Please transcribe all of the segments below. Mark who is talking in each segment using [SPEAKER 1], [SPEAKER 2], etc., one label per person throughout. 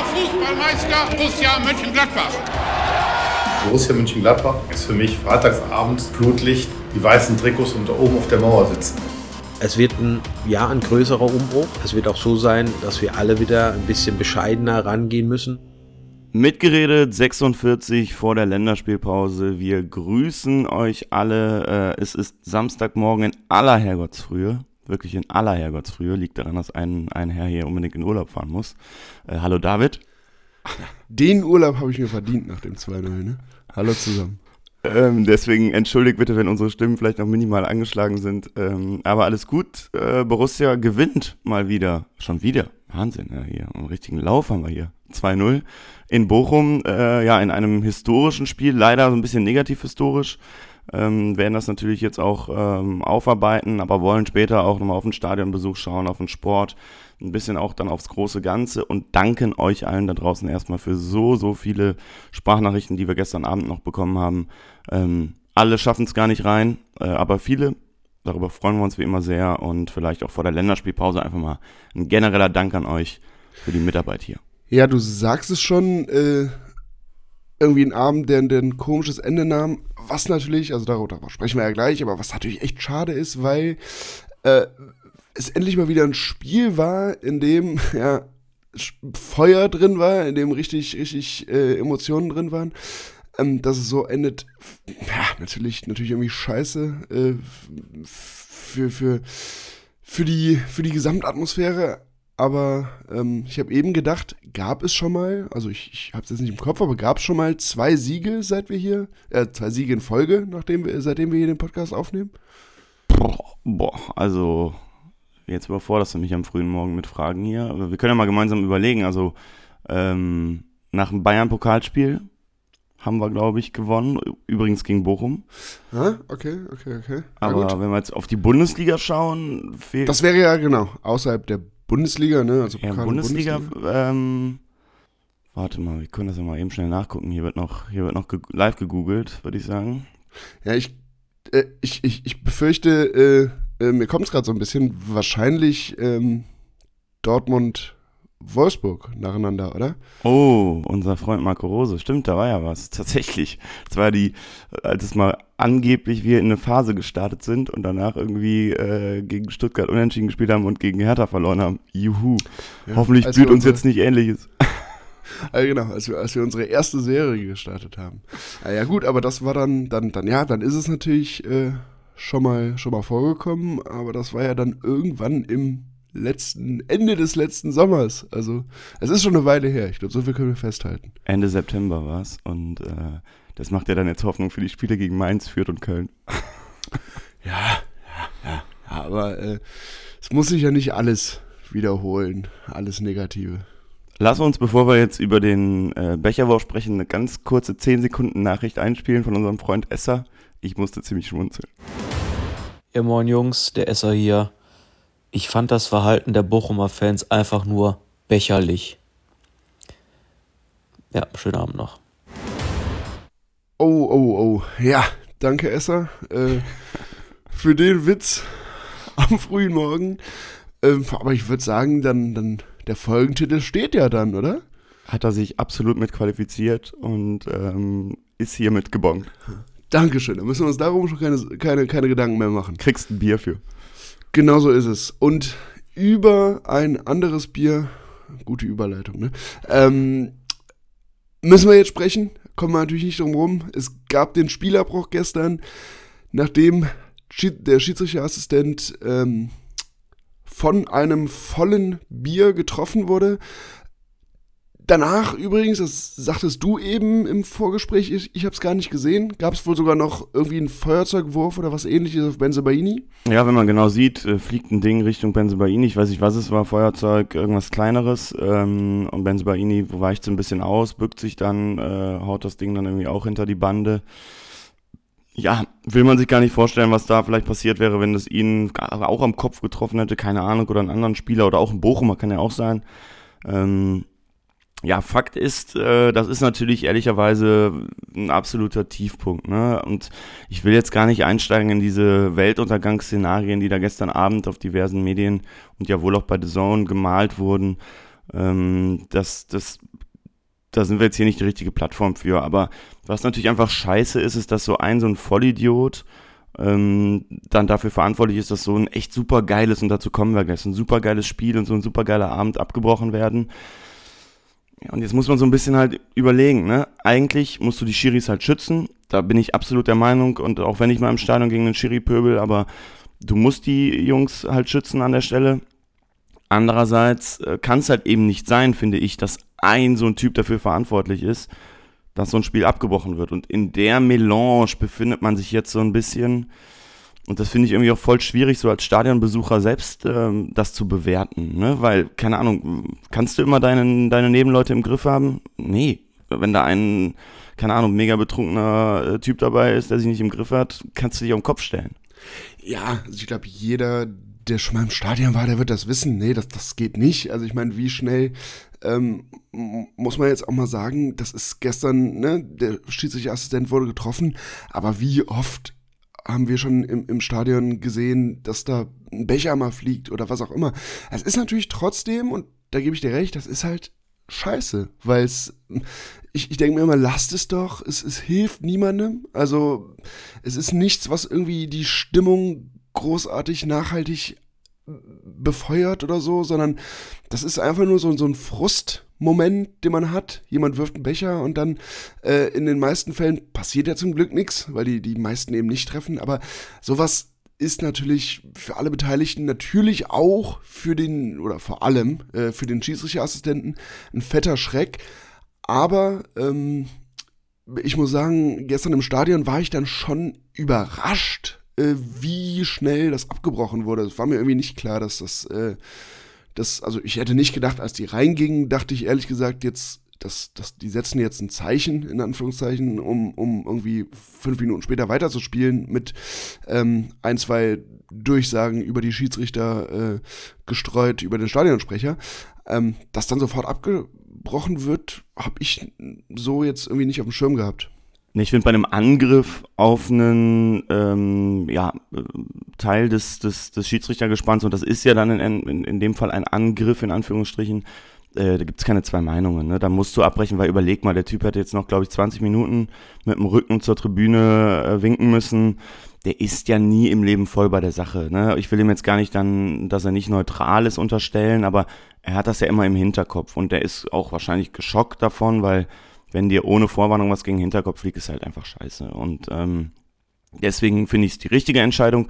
[SPEAKER 1] deutscher Fußballmeister Borussia Mönchengladbach.
[SPEAKER 2] Borussia Mönchengladbach ist für mich freitagsabends Flutlicht, die weißen Trikots und da oben auf der Mauer sitzen.
[SPEAKER 3] Es wird ein, ja, ein größerer Umbruch. Es wird auch so sein, dass wir alle wieder ein bisschen bescheidener rangehen müssen.
[SPEAKER 4] Mitgeredet 46 vor der Länderspielpause. Wir grüßen euch alle. Äh, es ist Samstagmorgen in aller Herrgottsfrühe. Wirklich in aller Herrgottsfrühe. Liegt daran, dass ein, ein Herr hier unbedingt in Urlaub fahren muss. Äh, hallo David.
[SPEAKER 5] Den Urlaub habe ich mir verdient nach dem 2-0. Ne? Hallo zusammen.
[SPEAKER 4] Ähm, deswegen entschuldigt bitte, wenn unsere Stimmen vielleicht noch minimal angeschlagen sind. Ähm, aber alles gut. Äh, Borussia gewinnt mal wieder. Schon wieder. Wahnsinn, ja, hier. Einen richtigen Lauf haben wir hier. 2-0 in Bochum. Äh, ja, in einem historischen Spiel. Leider so ein bisschen negativ historisch. Ähm, werden das natürlich jetzt auch ähm, aufarbeiten, aber wollen später auch nochmal auf den Stadionbesuch schauen, auf den Sport, ein bisschen auch dann aufs große Ganze und danken euch allen da draußen erstmal für so, so viele Sprachnachrichten, die wir gestern Abend noch bekommen haben. Ähm, alle schaffen es gar nicht rein, äh, aber viele. Darüber freuen wir uns wie immer sehr und vielleicht auch vor der Länderspielpause einfach mal ein genereller Dank an euch für die Mitarbeit hier.
[SPEAKER 5] Ja, du sagst es schon, äh, irgendwie ein Abend, der, der ein komisches Ende nahm, was natürlich, also darüber sprechen wir ja gleich, aber was natürlich echt schade ist, weil äh, es endlich mal wieder ein Spiel war, in dem ja, Feuer drin war, in dem richtig, richtig äh, Emotionen drin waren. Ähm, dass es so endet, ja, natürlich, natürlich irgendwie scheiße äh, für, für, für, die, für die Gesamtatmosphäre. Aber ähm, ich habe eben gedacht, gab es schon mal, also ich, ich habe es jetzt nicht im Kopf, aber gab es schon mal zwei Siege, seit wir hier, äh, zwei Siege in Folge, nachdem wir, seitdem wir hier den Podcast aufnehmen?
[SPEAKER 4] Boah, boah also jetzt überforderst du mich am frühen Morgen mit Fragen hier. Aber wir können ja mal gemeinsam überlegen. Also ähm, nach dem Bayern-Pokalspiel haben wir, glaube ich, gewonnen. Übrigens gegen Bochum.
[SPEAKER 5] Ah, okay, okay, okay.
[SPEAKER 4] Aber wenn wir jetzt auf die Bundesliga schauen,
[SPEAKER 5] fehlt. Das wäre ja genau außerhalb der Bundesliga, ne?
[SPEAKER 4] Also ja, Bundesliga. Bundesliga. Ähm, warte mal, wir können das ja mal eben schnell nachgucken. Hier wird noch, hier wird noch ge live gegoogelt, würde ich sagen.
[SPEAKER 5] Ja, ich, äh, ich, ich, ich befürchte, äh, äh, mir kommt es gerade so ein bisschen wahrscheinlich ähm, Dortmund Wolfsburg nacheinander, oder?
[SPEAKER 4] Oh, unser Freund Marco Rose. Stimmt, da war ja was. Tatsächlich. Das war die, als es mal angeblich wir in eine Phase gestartet sind und danach irgendwie äh, gegen Stuttgart unentschieden gespielt haben und gegen Hertha verloren haben. Juhu. Ja, Hoffentlich blüht uns jetzt nicht ähnliches.
[SPEAKER 5] Also genau, als wir, als wir unsere erste Serie gestartet haben. Ja, ja gut, aber das war dann, dann, dann, ja, dann ist es natürlich äh, schon mal, schon mal vorgekommen, aber das war ja dann irgendwann im letzten, Ende des letzten Sommers. Also, es ist schon eine Weile her. Ich glaube, so viel können wir festhalten.
[SPEAKER 4] Ende September war es. Und äh, das macht ja dann jetzt Hoffnung für die Spiele gegen Mainz, Fürth und Köln.
[SPEAKER 5] ja, ja, ja. aber äh, es muss sich ja nicht alles wiederholen. Alles Negative.
[SPEAKER 4] Lass uns, bevor wir jetzt über den äh, Becherwurf sprechen, eine ganz kurze 10 Sekunden Nachricht einspielen von unserem Freund Esser. Ich musste ziemlich schmunzeln.
[SPEAKER 6] Ja, moin Jungs, der Esser hier. Ich fand das Verhalten der Bochumer Fans einfach nur becherlich. Ja, schönen Abend noch.
[SPEAKER 5] Oh, oh, oh. Ja, danke, Esser, äh, für den Witz am frühen Morgen. Ähm, aber ich würde sagen, dann, dann, der Folgentitel steht ja dann, oder?
[SPEAKER 4] Hat er sich absolut mit qualifiziert und ähm, ist hiermit gebongt.
[SPEAKER 5] Dankeschön. Da müssen wir uns darum schon keine, keine, keine Gedanken mehr machen.
[SPEAKER 4] Kriegst ein Bier für.
[SPEAKER 5] Genau so ist es. Und über ein anderes Bier, gute Überleitung, ne? Ähm, müssen wir jetzt sprechen. Kommen wir natürlich nicht drum rum. Es gab den Spielabbruch gestern, nachdem der Schiedsrichterassistent ähm, von einem vollen Bier getroffen wurde. Danach übrigens, das sagtest du eben im Vorgespräch, ich, ich habe es gar nicht gesehen, gab es wohl sogar noch irgendwie einen Feuerzeugwurf oder was ähnliches auf Benzebaini?
[SPEAKER 4] Ja, wenn man genau sieht, äh, fliegt ein Ding Richtung Benzebaini. Ich weiß nicht, was es war, Feuerzeug, irgendwas kleineres. Ähm, und Benzebaini weicht so ein bisschen aus, bückt sich dann, äh, haut das Ding dann irgendwie auch hinter die Bande. Ja, will man sich gar nicht vorstellen, was da vielleicht passiert wäre, wenn das ihn auch am Kopf getroffen hätte, keine Ahnung, oder einen anderen Spieler oder auch ein Bochumer kann ja auch sein. Ähm, ja, Fakt ist, äh, das ist natürlich ehrlicherweise ein absoluter Tiefpunkt. Ne? Und ich will jetzt gar nicht einsteigen in diese Weltuntergangsszenarien, die da gestern Abend auf diversen Medien und ja wohl auch bei The Zone gemalt wurden. Ähm, das, das, da sind wir jetzt hier nicht die richtige Plattform für. Aber was natürlich einfach scheiße ist, ist, dass so ein, so ein Vollidiot ähm, dann dafür verantwortlich ist, dass so ein echt super geiles, und dazu kommen wir gleich, so ein super geiles Spiel und so ein super geiler Abend abgebrochen werden. Und jetzt muss man so ein bisschen halt überlegen, ne? Eigentlich musst du die Schiris halt schützen. Da bin ich absolut der Meinung. Und auch wenn ich mal im Stadion gegen den Schiri pöbel, aber du musst die Jungs halt schützen an der Stelle. Andererseits äh, kann es halt eben nicht sein, finde ich, dass ein so ein Typ dafür verantwortlich ist, dass so ein Spiel abgebrochen wird. Und in der Melange befindet man sich jetzt so ein bisschen. Und das finde ich irgendwie auch voll schwierig, so als Stadionbesucher selbst ähm, das zu bewerten. Ne? Weil, keine Ahnung, kannst du immer deine, deine Nebenleute im Griff haben? Nee. Wenn da ein, keine Ahnung, mega betrunkener äh, Typ dabei ist, der sich nicht im Griff hat, kannst du dich auf den Kopf stellen.
[SPEAKER 5] Ja, also ich glaube, jeder, der schon mal im Stadion war, der wird das wissen. Nee, das, das geht nicht. Also ich meine, wie schnell ähm, muss man jetzt auch mal sagen, das ist gestern, ne, der Schiedsrichterassistent wurde getroffen, aber wie oft haben wir schon im, im Stadion gesehen, dass da ein Becher mal fliegt oder was auch immer. Es ist natürlich trotzdem, und da gebe ich dir recht, das ist halt scheiße, weil es, ich, ich denke mir immer, lasst es doch, es, es hilft niemandem. Also es ist nichts, was irgendwie die Stimmung großartig nachhaltig befeuert oder so, sondern das ist einfach nur so, so ein Frustmoment, den man hat. Jemand wirft einen Becher und dann äh, in den meisten Fällen passiert ja zum Glück nichts, weil die, die meisten eben nicht treffen. Aber sowas ist natürlich für alle Beteiligten, natürlich auch für den, oder vor allem äh, für den Schiedsrichterassistenten ein fetter Schreck. Aber ähm, ich muss sagen, gestern im Stadion war ich dann schon überrascht, äh, wie schnell das abgebrochen wurde. Es war mir irgendwie nicht klar, dass das, äh, das, also ich hätte nicht gedacht, als die reingingen, dachte ich ehrlich gesagt, jetzt, dass, dass die setzen jetzt ein Zeichen, in Anführungszeichen, um, um irgendwie fünf Minuten später weiterzuspielen mit ähm, ein, zwei Durchsagen über die Schiedsrichter äh, gestreut, über den Stadionsprecher. Ähm, dass dann sofort abgebrochen wird, habe ich so jetzt irgendwie nicht auf dem Schirm gehabt.
[SPEAKER 4] Ich finde bei einem Angriff auf einen ähm, ja, Teil des, des, des Schiedsrichtergespanns, und das ist ja dann in, in, in dem Fall ein Angriff in Anführungsstrichen, äh, da gibt's keine zwei Meinungen. Ne? Da musst du abbrechen, weil überleg mal, der Typ hätte jetzt noch, glaube ich, 20 Minuten mit dem Rücken zur Tribüne äh, winken müssen. Der ist ja nie im Leben voll bei der Sache. Ne? Ich will ihm jetzt gar nicht dann, dass er nicht neutral ist, unterstellen, aber er hat das ja immer im Hinterkopf und der ist auch wahrscheinlich geschockt davon, weil wenn dir ohne Vorwarnung was gegen den Hinterkopf fliegt, ist halt einfach scheiße. Und ähm, deswegen finde ich es die richtige Entscheidung.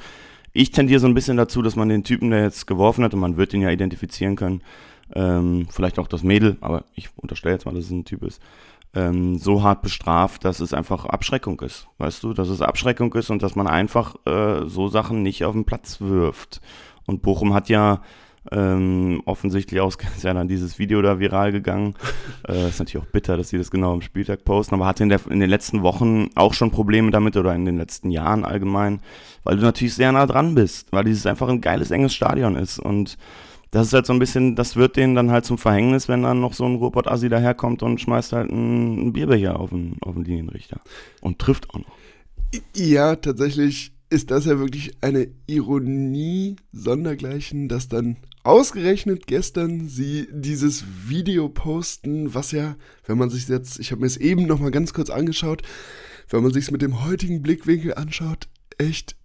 [SPEAKER 4] Ich tendiere so ein bisschen dazu, dass man den Typen, der jetzt geworfen hat, und man wird ihn ja identifizieren können, ähm, vielleicht auch das Mädel, aber ich unterstelle jetzt mal, dass es ein Typ ist, ähm, so hart bestraft, dass es einfach Abschreckung ist. Weißt du, dass es Abschreckung ist und dass man einfach äh, so Sachen nicht auf den Platz wirft. Und Bochum hat ja ähm, offensichtlich aus ist ja dann dieses Video da viral gegangen. äh, ist natürlich auch bitter, dass sie das genau am Spieltag posten, aber hatte in, der, in den letzten Wochen auch schon Probleme damit oder in den letzten Jahren allgemein, weil du natürlich sehr nah dran bist, weil dieses einfach ein geiles, enges Stadion ist und das ist halt so ein bisschen, das wird denen dann halt zum Verhängnis, wenn dann noch so ein Robot-Assi daherkommt und schmeißt halt einen, einen Bierbecher auf den, auf den Linienrichter. Und trifft auch noch.
[SPEAKER 5] Ja, tatsächlich ist das ja wirklich eine Ironie sondergleichen, dass dann ausgerechnet gestern sie dieses Video posten, was ja, wenn man sich jetzt, ich habe mir es eben noch mal ganz kurz angeschaut, wenn man sich es mit dem heutigen Blickwinkel anschaut, echt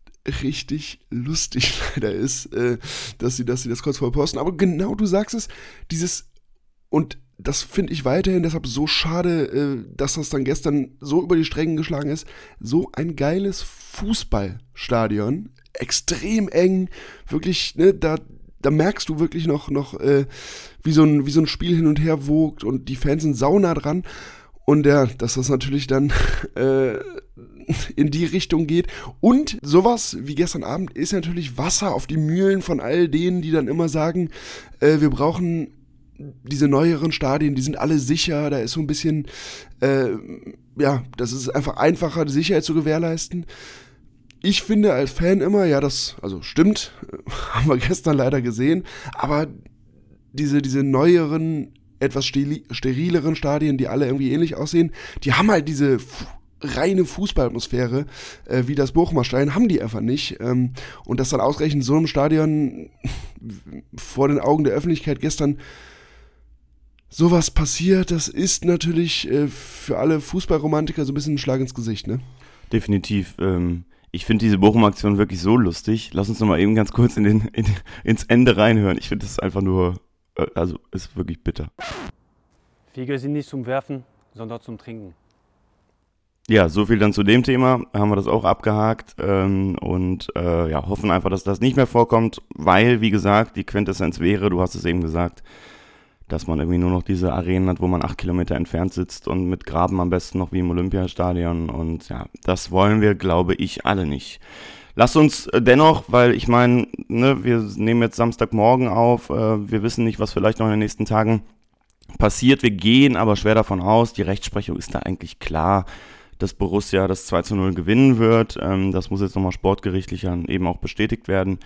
[SPEAKER 5] richtig lustig leider ist, äh, dass sie, dass sie das kurz vorher posten. Aber genau du sagst es, dieses und das finde ich weiterhin deshalb so schade, äh, dass das dann gestern so über die Strängen geschlagen ist. So ein geiles Fußballstadion, extrem eng, wirklich, ne, da da merkst du wirklich noch, noch äh, wie, so ein, wie so ein Spiel hin und her wogt und die Fans sind sauna dran. Und ja, dass das natürlich dann äh, in die Richtung geht. Und sowas wie gestern Abend ist natürlich Wasser auf die Mühlen von all denen, die dann immer sagen, äh, wir brauchen diese neueren Stadien, die sind alle sicher, da ist so ein bisschen, äh, ja, das ist einfach einfacher, die Sicherheit zu gewährleisten ich finde als Fan immer, ja, das, also stimmt, haben wir gestern leider gesehen, aber diese, diese neueren, etwas sterileren Stadien, die alle irgendwie ähnlich aussehen, die haben halt diese reine Fußballatmosphäre, äh, wie das Bochumer Stein, haben die einfach nicht. Ähm, und das dann ausgerechnet so einem Stadion vor den Augen der Öffentlichkeit gestern sowas passiert, das ist natürlich äh, für alle Fußballromantiker so ein bisschen ein Schlag ins Gesicht, ne?
[SPEAKER 4] Definitiv. Ähm, ich finde diese Bochum-Aktion wirklich so lustig. Lass uns noch mal eben ganz kurz in den, in, ins Ende reinhören. Ich finde das einfach nur, äh, also ist wirklich bitter.
[SPEAKER 7] Fiege sind nicht zum Werfen, sondern zum Trinken.
[SPEAKER 4] Ja, so viel dann zu dem Thema. Haben wir das auch abgehakt ähm, und äh, ja, hoffen einfach, dass das nicht mehr vorkommt, weil, wie gesagt, die Quintessenz wäre, du hast es eben gesagt, dass man irgendwie nur noch diese Arenen hat, wo man acht Kilometer entfernt sitzt und mit Graben am besten noch wie im Olympiastadion. Und ja, das wollen wir, glaube ich, alle nicht. Lass uns äh, dennoch, weil ich meine, ne, wir nehmen jetzt Samstagmorgen auf, äh, wir wissen nicht, was vielleicht noch in den nächsten Tagen passiert. Wir gehen aber schwer davon aus, die Rechtsprechung ist da eigentlich klar, dass Borussia das 2 zu 0 gewinnen wird. Ähm, das muss jetzt nochmal sportgerichtlich dann eben auch bestätigt werden.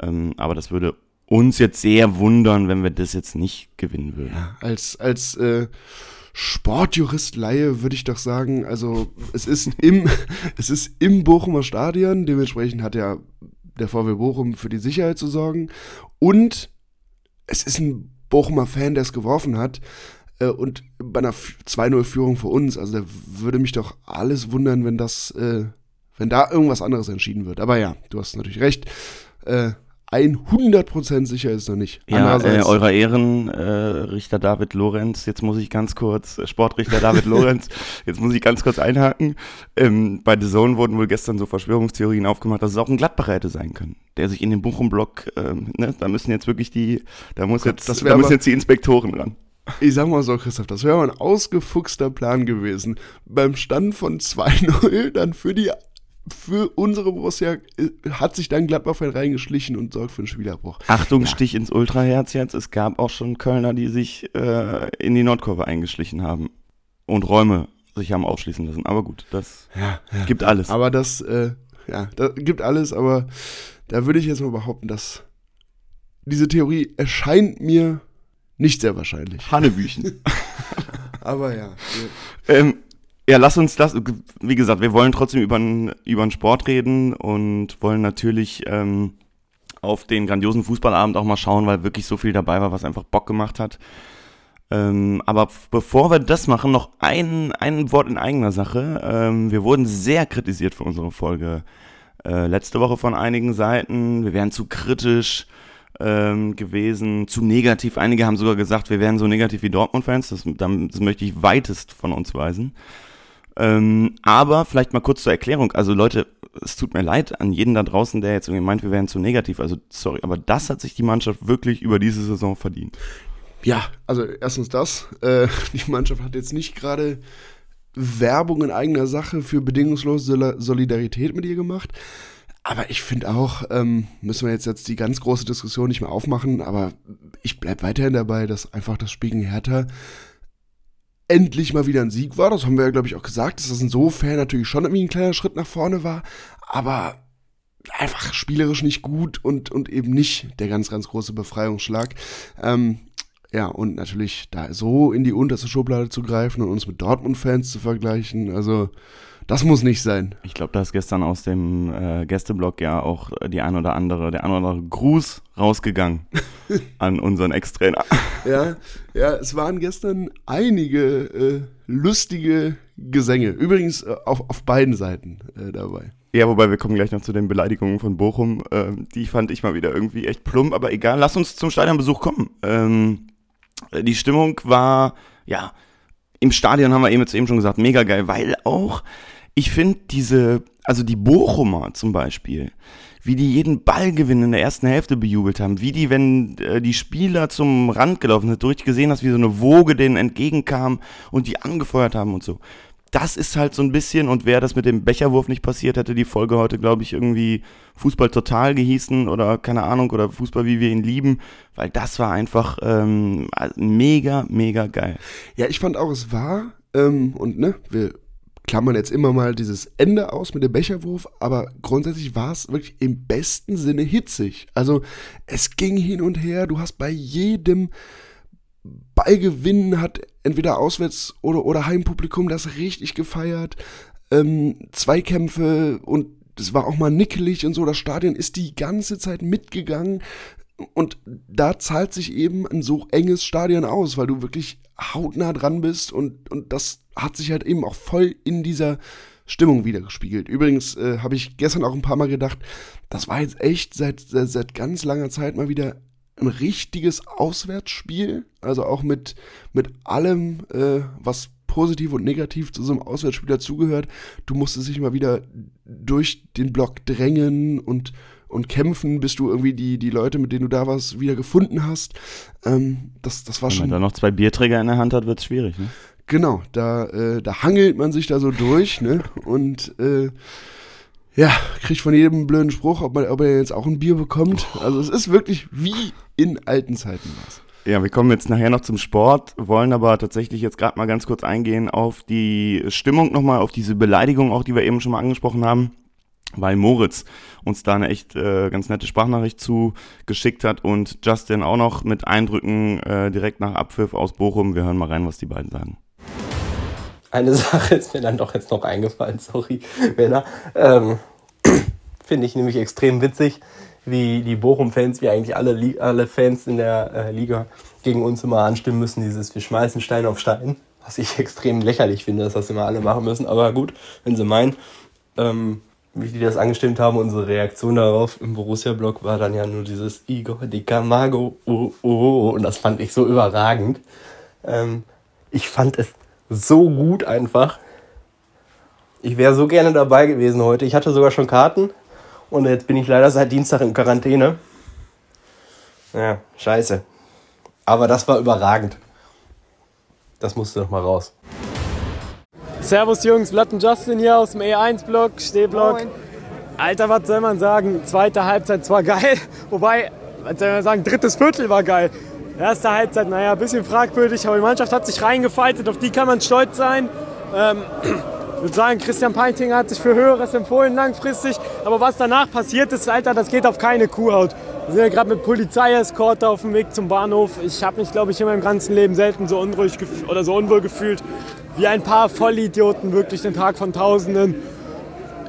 [SPEAKER 4] Ähm, aber das würde uns jetzt sehr wundern, wenn wir das jetzt nicht gewinnen würden.
[SPEAKER 5] Ja, als, als äh, Sportjurist Laie würde ich doch sagen, also es ist im, es ist im Bochumer Stadion, dementsprechend hat ja der VW Bochum für die Sicherheit zu sorgen und es ist ein Bochumer Fan, der es geworfen hat äh, und bei einer 2-0-Führung für uns, also da würde mich doch alles wundern, wenn das, äh, wenn da irgendwas anderes entschieden wird. Aber ja, du hast natürlich recht. Äh, 100% sicher ist noch nicht.
[SPEAKER 4] Ja, äh, eurer Ehren, äh, Richter David Lorenz, jetzt muss ich ganz kurz, äh, Sportrichter David Lorenz, jetzt muss ich ganz kurz einhaken. Ähm, bei The Zone wurden wohl gestern so Verschwörungstheorien aufgemacht, dass es auch ein Gladbacher hätte sein können, der sich in den Bochum-Block, ähm, ne, da müssen jetzt wirklich die, da muss Gott, jetzt, da müssen jetzt die Inspektoren ran.
[SPEAKER 5] Ich sag mal so, Christoph, das wäre mal ein ausgefuchster Plan gewesen. Beim Stand von 2-0 dann für die für unsere Borussia äh, hat sich dann Gladbach reingeschlichen und sorgt für einen Spielabbruch.
[SPEAKER 4] Achtung, ja. Stich ins Ultraherz jetzt. Es gab auch schon Kölner, die sich äh, in die Nordkurve eingeschlichen haben und Räume sich haben aufschließen lassen. Aber gut, das ja, ja. gibt alles.
[SPEAKER 5] Aber das, äh, ja, das gibt alles, aber da würde ich jetzt mal behaupten, dass diese Theorie erscheint mir nicht sehr wahrscheinlich.
[SPEAKER 4] Hannebüchen.
[SPEAKER 5] aber ja.
[SPEAKER 4] Ähm, ja, lass uns das, wie gesagt, wir wollen trotzdem über den Sport reden und wollen natürlich ähm, auf den grandiosen Fußballabend auch mal schauen, weil wirklich so viel dabei war, was einfach Bock gemacht hat. Ähm, aber bevor wir das machen, noch ein, ein Wort in eigener Sache. Ähm, wir wurden sehr kritisiert für unsere Folge äh, letzte Woche von einigen Seiten. Wir wären zu kritisch ähm, gewesen, zu negativ. Einige haben sogar gesagt, wir wären so negativ wie Dortmund-Fans. Das, das möchte ich weitest von uns weisen. Ähm, aber vielleicht mal kurz zur Erklärung. Also Leute, es tut mir leid an jeden da draußen, der jetzt irgendwie meint, wir wären zu negativ. Also sorry, aber das hat sich die Mannschaft wirklich über diese Saison verdient.
[SPEAKER 5] Ja, also erstens das. Äh, die Mannschaft hat jetzt nicht gerade Werbung in eigener Sache für bedingungslose Solidarität mit ihr gemacht. Aber ich finde auch, ähm, müssen wir jetzt, jetzt die ganz große Diskussion nicht mehr aufmachen, aber ich bleibe weiterhin dabei, dass einfach das Spiel gegen Hertha endlich mal wieder ein Sieg war. Das haben wir ja, glaube ich, auch gesagt, dass das insofern natürlich schon irgendwie ein kleiner Schritt nach vorne war. Aber einfach spielerisch nicht gut und, und eben nicht der ganz, ganz große Befreiungsschlag. Ähm, ja, und natürlich da so in die unterste Schublade zu greifen und uns mit Dortmund-Fans zu vergleichen, also das muss nicht sein.
[SPEAKER 4] Ich glaube, da ist gestern aus dem äh, Gästeblock ja auch die ein oder andere, der ein oder andere Gruß rausgegangen an unseren Ex-Trainer.
[SPEAKER 5] Ja, ja, es waren gestern einige äh, lustige Gesänge. Übrigens äh, auf, auf beiden Seiten äh, dabei.
[SPEAKER 4] Ja, wobei wir kommen gleich noch zu den Beleidigungen von Bochum. Ähm, die fand ich mal wieder irgendwie echt plump, aber egal, lass uns zum Stadionbesuch kommen. Ähm, die Stimmung war, ja, im Stadion haben wir eben jetzt eben schon gesagt, mega geil, weil auch ich finde diese, also die Bochumer zum Beispiel, wie die jeden Ballgewinn in der ersten Hälfte bejubelt haben, wie die, wenn äh, die Spieler zum Rand gelaufen sind, du richtig gesehen hast, wie so eine Woge denen entgegenkam und die angefeuert haben und so. Das ist halt so ein bisschen, und wäre das mit dem Becherwurf nicht passiert, hätte die Folge heute, glaube ich, irgendwie Fußball total gehießen oder keine Ahnung, oder Fußball, wie wir ihn lieben, weil das war einfach ähm, mega, mega geil.
[SPEAKER 5] Ja, ich fand auch, es war, ähm, und ne, wir klammern jetzt immer mal dieses Ende aus mit dem Becherwurf, aber grundsätzlich war es wirklich im besten Sinne hitzig. Also es ging hin und her, du hast bei jedem Ballgewinn hat entweder Auswärts- oder, oder Heimpublikum das richtig gefeiert. Ähm, Zweikämpfe und es war auch mal nickelig und so. Das Stadion ist die ganze Zeit mitgegangen. Und da zahlt sich eben ein so enges Stadion aus, weil du wirklich hautnah dran bist und, und das hat sich halt eben auch voll in dieser Stimmung wiedergespiegelt. Übrigens äh, habe ich gestern auch ein paar Mal gedacht, das war jetzt echt seit, seit, seit ganz langer Zeit mal wieder ein richtiges Auswärtsspiel. Also auch mit, mit allem, äh, was positiv und negativ zu so einem Auswärtsspiel dazugehört. Du musstest dich mal wieder durch den Block drängen und, und kämpfen, bis du irgendwie die, die Leute, mit denen du da warst, wieder gefunden hast. Ähm, das, das war
[SPEAKER 4] Wenn
[SPEAKER 5] schon.
[SPEAKER 4] man da noch zwei Bierträger in der Hand hat, wird es schwierig. Ne?
[SPEAKER 5] Genau, da, äh, da hangelt man sich da so durch, ne? Und äh, ja, kriegt von jedem blöden Spruch, ob, man, ob er jetzt auch ein Bier bekommt. Also es ist wirklich wie in alten Zeiten was.
[SPEAKER 4] Ja, wir kommen jetzt nachher noch zum Sport, wollen aber tatsächlich jetzt gerade mal ganz kurz eingehen auf die Stimmung nochmal, auf diese Beleidigung auch, die wir eben schon mal angesprochen haben, weil Moritz uns da eine echt äh, ganz nette Sprachnachricht zugeschickt hat und Justin auch noch mit Eindrücken äh, direkt nach Abpfiff aus Bochum. Wir hören mal rein, was die beiden sagen.
[SPEAKER 8] Eine Sache ist mir dann doch jetzt noch eingefallen, sorry, Männer. Ähm, Finde ich nämlich extrem witzig, wie die Bochum-Fans, wie eigentlich alle, alle Fans in der äh, Liga gegen uns immer anstimmen müssen, dieses wir schmeißen Stein auf Stein. Was ich extrem lächerlich finde, dass das immer alle machen müssen. Aber gut, wenn sie meinen. Ähm, wie die das angestimmt haben, unsere Reaktion darauf im Borussia-Blog war dann ja nur dieses Igor de Camargo, oh, oh, oh, und das fand ich so überragend. Ähm, ich fand es so gut einfach. Ich wäre so gerne dabei gewesen heute. Ich hatte sogar schon Karten und jetzt bin ich leider seit Dienstag in Quarantäne. Ja, scheiße. Aber das war überragend. Das musste noch mal raus.
[SPEAKER 9] Servus Jungs, Blatt und Justin hier aus dem E1-Block, Stehblock. Alter, was soll man sagen? Zweite Halbzeit zwar geil, wobei, was soll man sagen, drittes Viertel war geil. Erste Halbzeit, naja, ein bisschen fragwürdig, aber die Mannschaft hat sich reingefeitet, auf die kann man stolz sein. Ähm, ich würde sagen, Christian Peintinger hat sich für Höheres empfohlen langfristig, aber was danach passiert ist, Alter, das geht auf keine Kuhhaut. Wir sind ja gerade mit Polizeieskorte auf dem Weg zum Bahnhof. Ich habe mich, glaube ich, in meinem ganzen Leben selten so unruhig oder so unwohl gefühlt, wie ein paar Vollidioten wirklich den Tag von Tausenden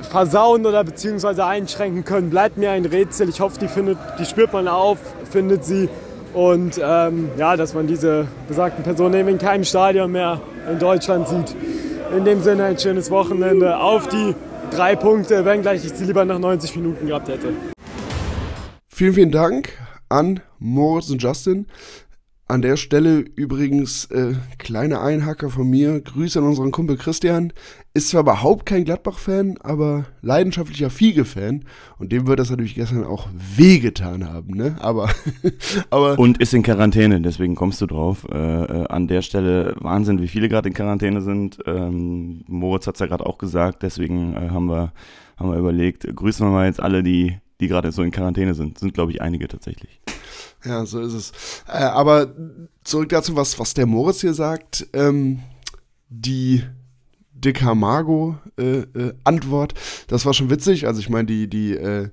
[SPEAKER 9] versauen oder beziehungsweise einschränken können. Bleibt mir ein Rätsel. Ich hoffe, die, findet, die spürt man auf, findet sie. Und ähm, ja, dass man diese besagten Personen eben in keinem Stadion mehr in Deutschland sieht. In dem Sinne ein schönes Wochenende auf die drei Punkte, wenngleich ich sie lieber nach 90 Minuten gehabt hätte.
[SPEAKER 5] Vielen, vielen Dank an Moritz und Justin. An der Stelle übrigens äh, kleine Einhacker von mir. Grüße an unseren Kumpel Christian. Ist zwar überhaupt kein Gladbach-Fan, aber leidenschaftlicher Fiege-Fan. Und dem wird das natürlich gestern auch wehgetan haben, ne? Aber, aber
[SPEAKER 4] Und ist in Quarantäne, deswegen kommst du drauf. Äh, äh, an der Stelle Wahnsinn, wie viele gerade in Quarantäne sind. Ähm, Moritz hat es ja gerade auch gesagt, deswegen äh, haben, wir, haben wir überlegt, grüßen wir mal jetzt alle, die, die gerade so in Quarantäne sind. Sind, glaube ich, einige tatsächlich.
[SPEAKER 5] Ja, so ist es. Äh, aber zurück dazu, was, was der Moritz hier sagt. Ähm, die De Camargo-Antwort, das war schon witzig. Also ich meine, die, die, äh,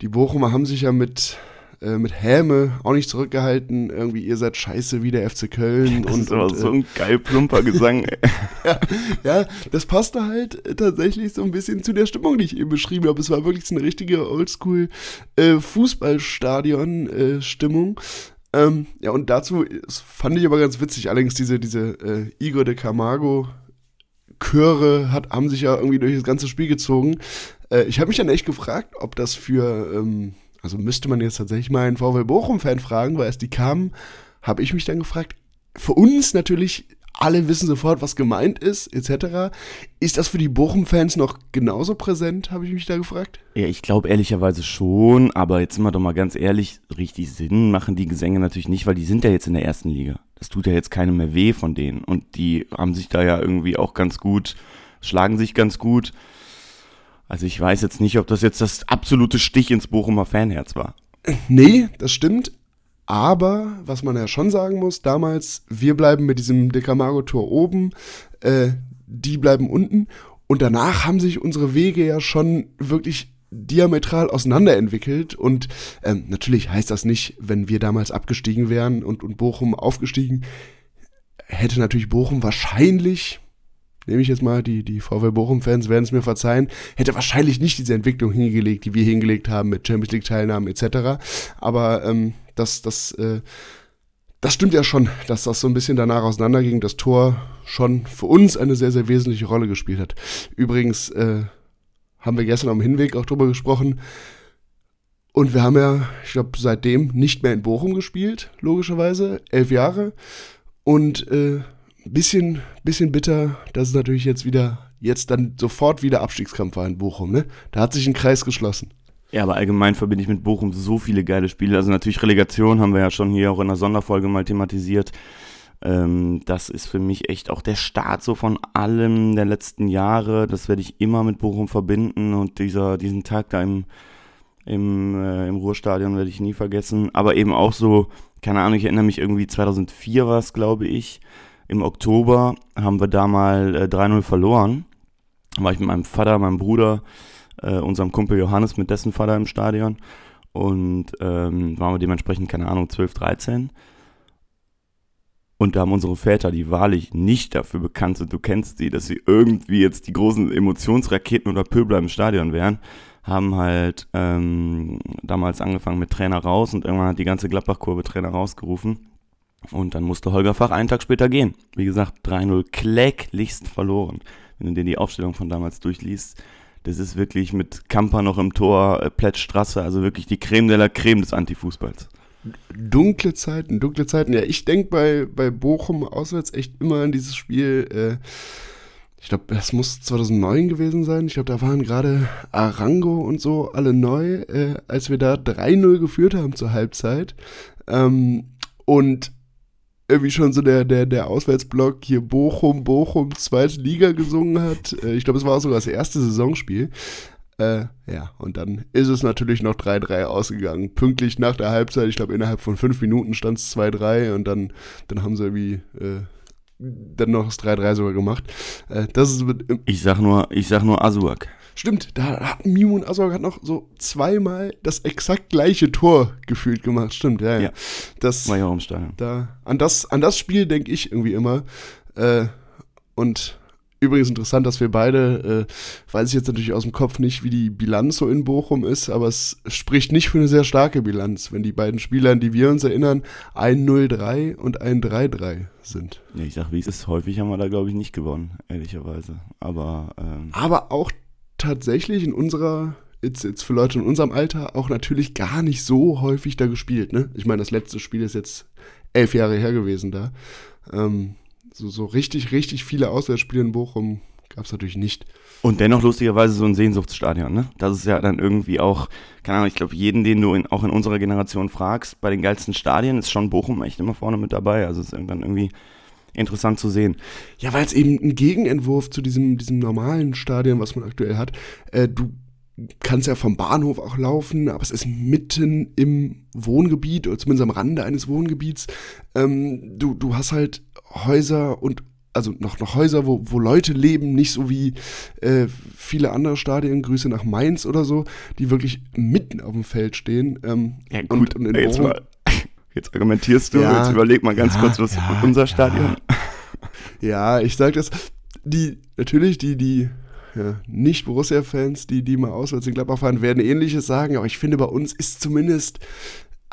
[SPEAKER 5] die Bochumer haben sich ja mit, äh, mit Häme auch nicht zurückgehalten. Irgendwie, ihr seid scheiße wie der FC Köln.
[SPEAKER 4] Das
[SPEAKER 5] und,
[SPEAKER 4] ist aber
[SPEAKER 5] und,
[SPEAKER 4] so
[SPEAKER 5] äh,
[SPEAKER 4] ein geil plumper Gesang. ey.
[SPEAKER 5] ja, das passte halt äh, tatsächlich so ein bisschen zu der Stimmung, die ich eben beschrieben habe. Es war wirklich so eine richtige Oldschool äh, Fußballstadion-Stimmung. ähm, ja, und dazu das fand ich aber ganz witzig, allerdings diese, diese äh, Igor de Camargo Chöre hat, haben sich ja irgendwie durch das ganze Spiel gezogen. Äh, ich habe mich dann echt gefragt, ob das für, ähm, also müsste man jetzt tatsächlich mal einen VW Bochum-Fan fragen, weil als die kamen, habe ich mich dann gefragt, für uns natürlich, alle wissen sofort, was gemeint ist, etc. Ist das für die Bochum-Fans noch genauso präsent, habe ich mich da gefragt?
[SPEAKER 4] Ja, ich glaube ehrlicherweise schon, aber jetzt sind wir doch mal ganz ehrlich, richtig Sinn machen die Gesänge natürlich nicht, weil die sind ja jetzt in der ersten Liga. Das tut ja jetzt keinem mehr weh von denen. Und die haben sich da ja irgendwie auch ganz gut, schlagen sich ganz gut. Also ich weiß jetzt nicht, ob das jetzt das absolute Stich ins Bochumer Fanherz war.
[SPEAKER 5] Nee, das stimmt. Aber, was man ja schon sagen muss, damals, wir bleiben mit diesem De Camargo-Tor oben, äh, die bleiben unten. Und danach haben sich unsere Wege ja schon wirklich diametral auseinanderentwickelt. Und ähm, natürlich heißt das nicht, wenn wir damals abgestiegen wären und, und Bochum aufgestiegen, hätte natürlich Bochum wahrscheinlich nehme ich jetzt mal, die, die VW Bochum-Fans werden es mir verzeihen, hätte wahrscheinlich nicht diese Entwicklung hingelegt, die wir hingelegt haben mit Champions League-Teilnahmen etc. Aber ähm, das, das, äh, das stimmt ja schon, dass das so ein bisschen danach auseinanderging, das Tor schon für uns eine sehr, sehr wesentliche Rolle gespielt hat. Übrigens äh, haben wir gestern am Hinweg auch drüber gesprochen. Und wir haben ja, ich glaube, seitdem nicht mehr in Bochum gespielt, logischerweise, elf Jahre. Und äh, bisschen, bisschen bitter, dass es natürlich jetzt wieder, jetzt dann sofort wieder Abstiegskampf war in Bochum, ne? Da hat sich ein Kreis geschlossen.
[SPEAKER 4] Ja, aber allgemein verbinde ich mit Bochum so viele geile Spiele. Also natürlich Relegation haben wir ja schon hier auch in der Sonderfolge mal thematisiert. Ähm, das ist für mich echt auch der Start so von allem der letzten Jahre. Das werde ich immer mit Bochum verbinden und dieser, diesen Tag da im, im, äh, im Ruhrstadion werde ich nie vergessen. Aber eben auch so, keine Ahnung, ich erinnere mich irgendwie 2004 war es, glaube ich. Im Oktober haben wir da mal äh, 3-0 verloren. Da war ich mit meinem Vater, meinem Bruder, äh, unserem Kumpel Johannes mit dessen Vater im Stadion. Und ähm, waren wir dementsprechend, keine Ahnung, 12, 13. Und da haben unsere Väter, die wahrlich nicht dafür bekannt sind, du kennst die, dass sie irgendwie jetzt die großen Emotionsraketen oder Pöbler im Stadion wären, haben halt ähm, damals angefangen mit Trainer raus und irgendwann hat die ganze Gladbach-Kurve Trainer rausgerufen. Und dann musste Holger Fach einen Tag später gehen. Wie gesagt, 3-0 kläglichst verloren. Wenn du dir die Aufstellung von damals durchliest, das ist wirklich mit Kamper noch im Tor, äh, Plättstrasse, also wirklich die Creme de la Creme des Antifußballs.
[SPEAKER 5] Dunkle Zeiten, dunkle Zeiten. Ja, ich denke bei, bei Bochum auswärts echt immer an dieses Spiel. Äh, ich glaube, das muss 2009 gewesen sein. Ich glaube, da waren gerade Arango und so alle neu, äh, als wir da 3-0 geführt haben zur Halbzeit. Ähm, und irgendwie schon so der, der, der Auswärtsblock hier Bochum, Bochum, zweite Liga gesungen hat. Äh, ich glaube, es war auch sogar das erste Saisonspiel. Äh, ja, und dann ist es natürlich noch 3-3 ausgegangen. Pünktlich nach der Halbzeit, ich glaube, innerhalb von fünf Minuten stand es 2-3 und dann, dann haben sie irgendwie äh, dann noch das 3-3 sogar gemacht. Äh, das ist
[SPEAKER 4] ich sag nur, ich sag nur Asuak.
[SPEAKER 5] Stimmt, da hat Mimun Asuak hat noch so zweimal das exakt gleiche Tor gefühlt gemacht. Stimmt, ja, ja. ja. Das
[SPEAKER 4] war ja auch im Stadion.
[SPEAKER 5] Da, an, das, an das Spiel denke ich irgendwie immer. Äh, und übrigens interessant, dass wir beide, äh, weiß ich jetzt natürlich aus dem Kopf nicht, wie die Bilanz so in Bochum ist, aber es spricht nicht für eine sehr starke Bilanz, wenn die beiden Spieler, an die wir uns erinnern, ein 0-3 und ein 3-3 sind.
[SPEAKER 4] Ja, ich sag, wie es ist, häufig haben wir da, glaube ich, nicht gewonnen, ehrlicherweise. Aber, ähm
[SPEAKER 5] aber auch tatsächlich in unserer, jetzt, jetzt für Leute in unserem Alter, auch natürlich gar nicht so häufig da gespielt. Ne? Ich meine, das letzte Spiel ist jetzt elf Jahre her gewesen da. Ähm, so, so richtig, richtig viele Auswärtsspiele in Bochum gab es natürlich nicht.
[SPEAKER 4] Und dennoch lustigerweise so ein Sehnsuchtsstadion, ne? Das ist ja dann irgendwie auch, keine Ahnung, ich glaube, jeden, den du in, auch in unserer Generation fragst, bei den geilsten Stadien ist schon Bochum echt immer vorne mit dabei. Also es ist dann irgendwie interessant zu sehen.
[SPEAKER 5] Ja, weil es eben ein Gegenentwurf zu diesem, diesem normalen Stadion, was man aktuell hat. Äh, du kannst ja vom Bahnhof auch laufen, aber es ist mitten im Wohngebiet oder zumindest am Rande eines Wohngebiets. Ähm, du, du hast halt Häuser und also noch, noch Häuser, wo, wo Leute leben, nicht so wie äh, viele andere Stadien, Grüße nach Mainz oder so, die wirklich mitten auf dem Feld stehen. Ähm,
[SPEAKER 4] ja, gut, und, und jetzt, mal, jetzt argumentierst du, ja, jetzt überleg mal ganz ja, kurz, was ja, unser Stadion.
[SPEAKER 5] Ja. ich sag das, die, natürlich, die, die ja, nicht Borussia-Fans, die, die mal auswärts in Gladbach fahren, werden ähnliches sagen, aber ich finde, bei uns ist zumindest,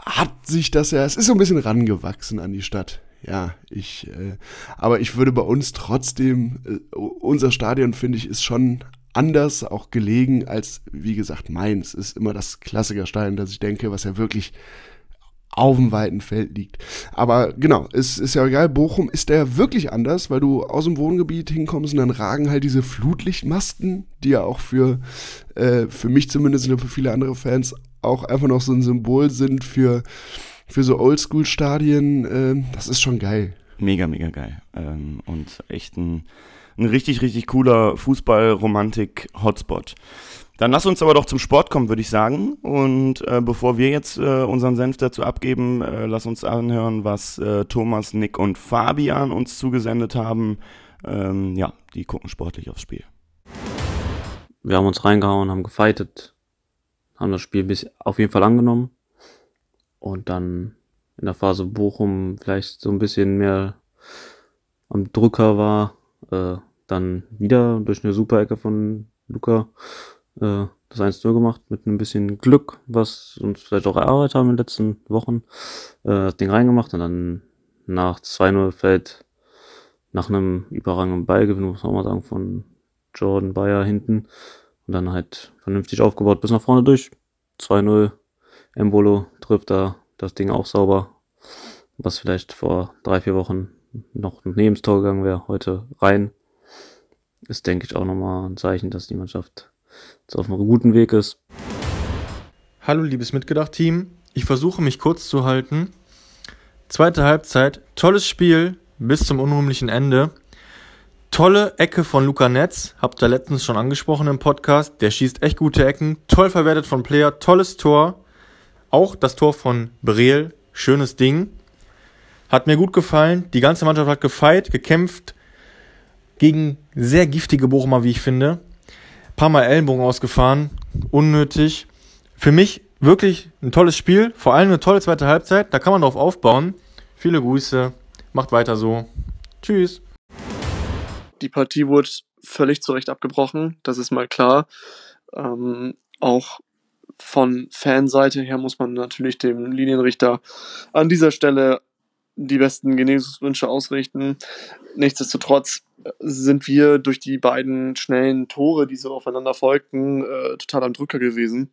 [SPEAKER 5] hat sich das ja, es ist so ein bisschen rangewachsen an die Stadt ja, ich, äh, aber ich würde bei uns trotzdem, äh, unser Stadion finde ich ist schon anders auch gelegen als, wie gesagt, Mainz ist immer das Klassikerstadion, das ich denke, was ja wirklich auf dem weiten Feld liegt. Aber genau, es ist ja egal, Bochum ist der wirklich anders, weil du aus dem Wohngebiet hinkommst und dann ragen halt diese Flutlichtmasten, die ja auch für, äh, für mich zumindest und für viele andere Fans auch einfach noch so ein Symbol sind für für so Oldschool-Stadien, äh, das ist schon geil.
[SPEAKER 4] Mega, mega geil. Ähm, und echt ein, ein richtig, richtig cooler Fußball-Romantik-Hotspot. Dann lass uns aber doch zum Sport kommen, würde ich sagen. Und äh, bevor wir jetzt äh, unseren Senf dazu abgeben, äh, lass uns anhören, was äh, Thomas, Nick und Fabian uns zugesendet haben. Ähm, ja, die gucken sportlich aufs Spiel.
[SPEAKER 6] Wir haben uns reingehauen, haben gefeitet, haben das Spiel bis auf jeden Fall angenommen und dann in der Phase Bochum vielleicht so ein bisschen mehr am Drücker war, äh, dann wieder durch eine super Ecke von Luca äh, das 1-0 gemacht mit ein bisschen Glück, was uns vielleicht auch erarbeitet haben in den letzten Wochen. Äh, das Ding reingemacht und dann nach 2-0 fällt nach einem überragenden Ballgewinn, muss man auch mal sagen, von Jordan Bayer hinten und dann halt vernünftig aufgebaut bis nach vorne durch. 2-0. Embolo trifft da das Ding auch sauber, was vielleicht vor drei, vier Wochen noch neben das Tor gegangen wäre, heute rein. Ist, denke ich, auch nochmal ein Zeichen, dass die Mannschaft jetzt auf einem guten Weg ist.
[SPEAKER 10] Hallo liebes Mitgedacht-Team, ich versuche mich kurz zu halten. Zweite Halbzeit, tolles Spiel bis zum unrühmlichen Ende. Tolle Ecke von Luca Netz, habt ihr letztens schon angesprochen im Podcast. Der schießt echt gute Ecken, toll verwertet von Player, tolles Tor. Auch das Tor von Breel, schönes Ding. Hat mir gut gefallen. Die ganze Mannschaft hat gefeit, gekämpft gegen sehr giftige Bochumer, wie ich finde. Paar Mal Ellenbogen ausgefahren, unnötig. Für mich wirklich ein tolles Spiel, vor allem eine tolle zweite Halbzeit. Da kann man drauf aufbauen. Viele Grüße, macht weiter so. Tschüss.
[SPEAKER 11] Die Partie wurde völlig zu Recht abgebrochen, das ist mal klar. Ähm, auch von Fanseite her muss man natürlich dem Linienrichter an dieser Stelle die besten Genesungswünsche ausrichten. Nichtsdestotrotz sind wir durch die beiden schnellen Tore, die so aufeinander folgten, äh, total am Drücker gewesen.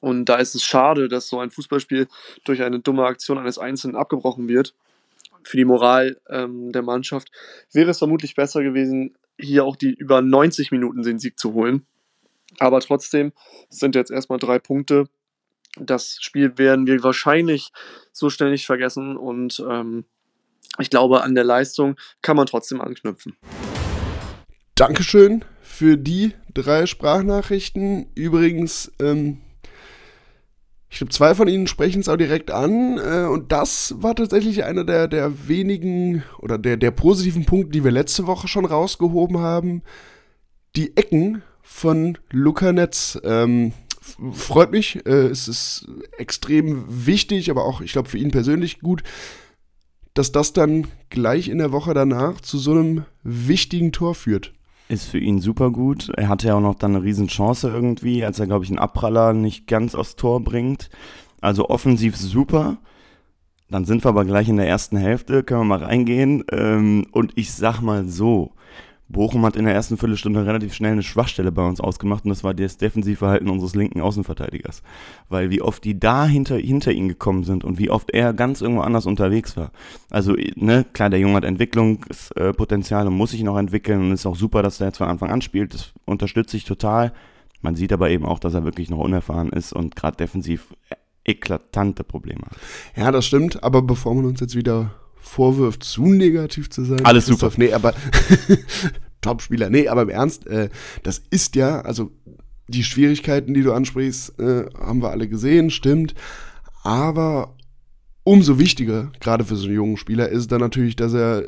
[SPEAKER 11] Und da ist es schade, dass so ein Fußballspiel durch eine dumme Aktion eines Einzelnen abgebrochen wird. Für die Moral ähm, der Mannschaft wäre es vermutlich besser gewesen, hier auch die über 90 Minuten den Sieg zu holen. Aber trotzdem sind jetzt erstmal drei Punkte. Das Spiel werden wir wahrscheinlich so schnell nicht vergessen und ähm, ich glaube, an der Leistung kann man trotzdem anknüpfen.
[SPEAKER 5] Dankeschön für die drei Sprachnachrichten. Übrigens, ähm, ich glaube, zwei von Ihnen sprechen es auch direkt an. Äh, und das war tatsächlich einer der, der wenigen oder der, der positiven Punkte, die wir letzte Woche schon rausgehoben haben. Die Ecken von Luca Netz. Ähm, freut mich. Äh, es ist extrem wichtig, aber auch, ich glaube, für ihn persönlich gut, dass das dann gleich in der Woche danach zu so einem wichtigen Tor führt.
[SPEAKER 4] Ist für ihn super gut. Er hatte ja auch noch dann eine Riesenchance irgendwie, als er, glaube ich, einen Abpraller nicht ganz aufs Tor bringt. Also offensiv super. Dann sind wir aber gleich in der ersten Hälfte, können wir mal reingehen. Ähm, und ich sag mal so, Bochum hat in der ersten Viertelstunde relativ schnell eine Schwachstelle bei uns ausgemacht und das war das Defensivverhalten unseres linken Außenverteidigers. Weil wie oft die da hinter, hinter ihn gekommen sind und wie oft er ganz irgendwo anders unterwegs war. Also, ne, klar, der Junge hat Entwicklungspotenzial und muss sich noch entwickeln und ist auch super, dass er jetzt von Anfang an spielt. Das unterstütze ich total. Man sieht aber eben auch, dass er wirklich noch unerfahren ist und gerade defensiv eklatante Probleme hat.
[SPEAKER 5] Ja, das stimmt, aber bevor man uns jetzt wieder vorwirft, zu negativ zu sein.
[SPEAKER 4] Alles super.
[SPEAKER 5] Nee, aber Top-Spieler. Nee, aber im Ernst, äh, das ist ja, also die Schwierigkeiten, die du ansprichst, äh, haben wir alle gesehen, stimmt. Aber umso wichtiger, gerade für so einen jungen Spieler, ist dann natürlich, dass er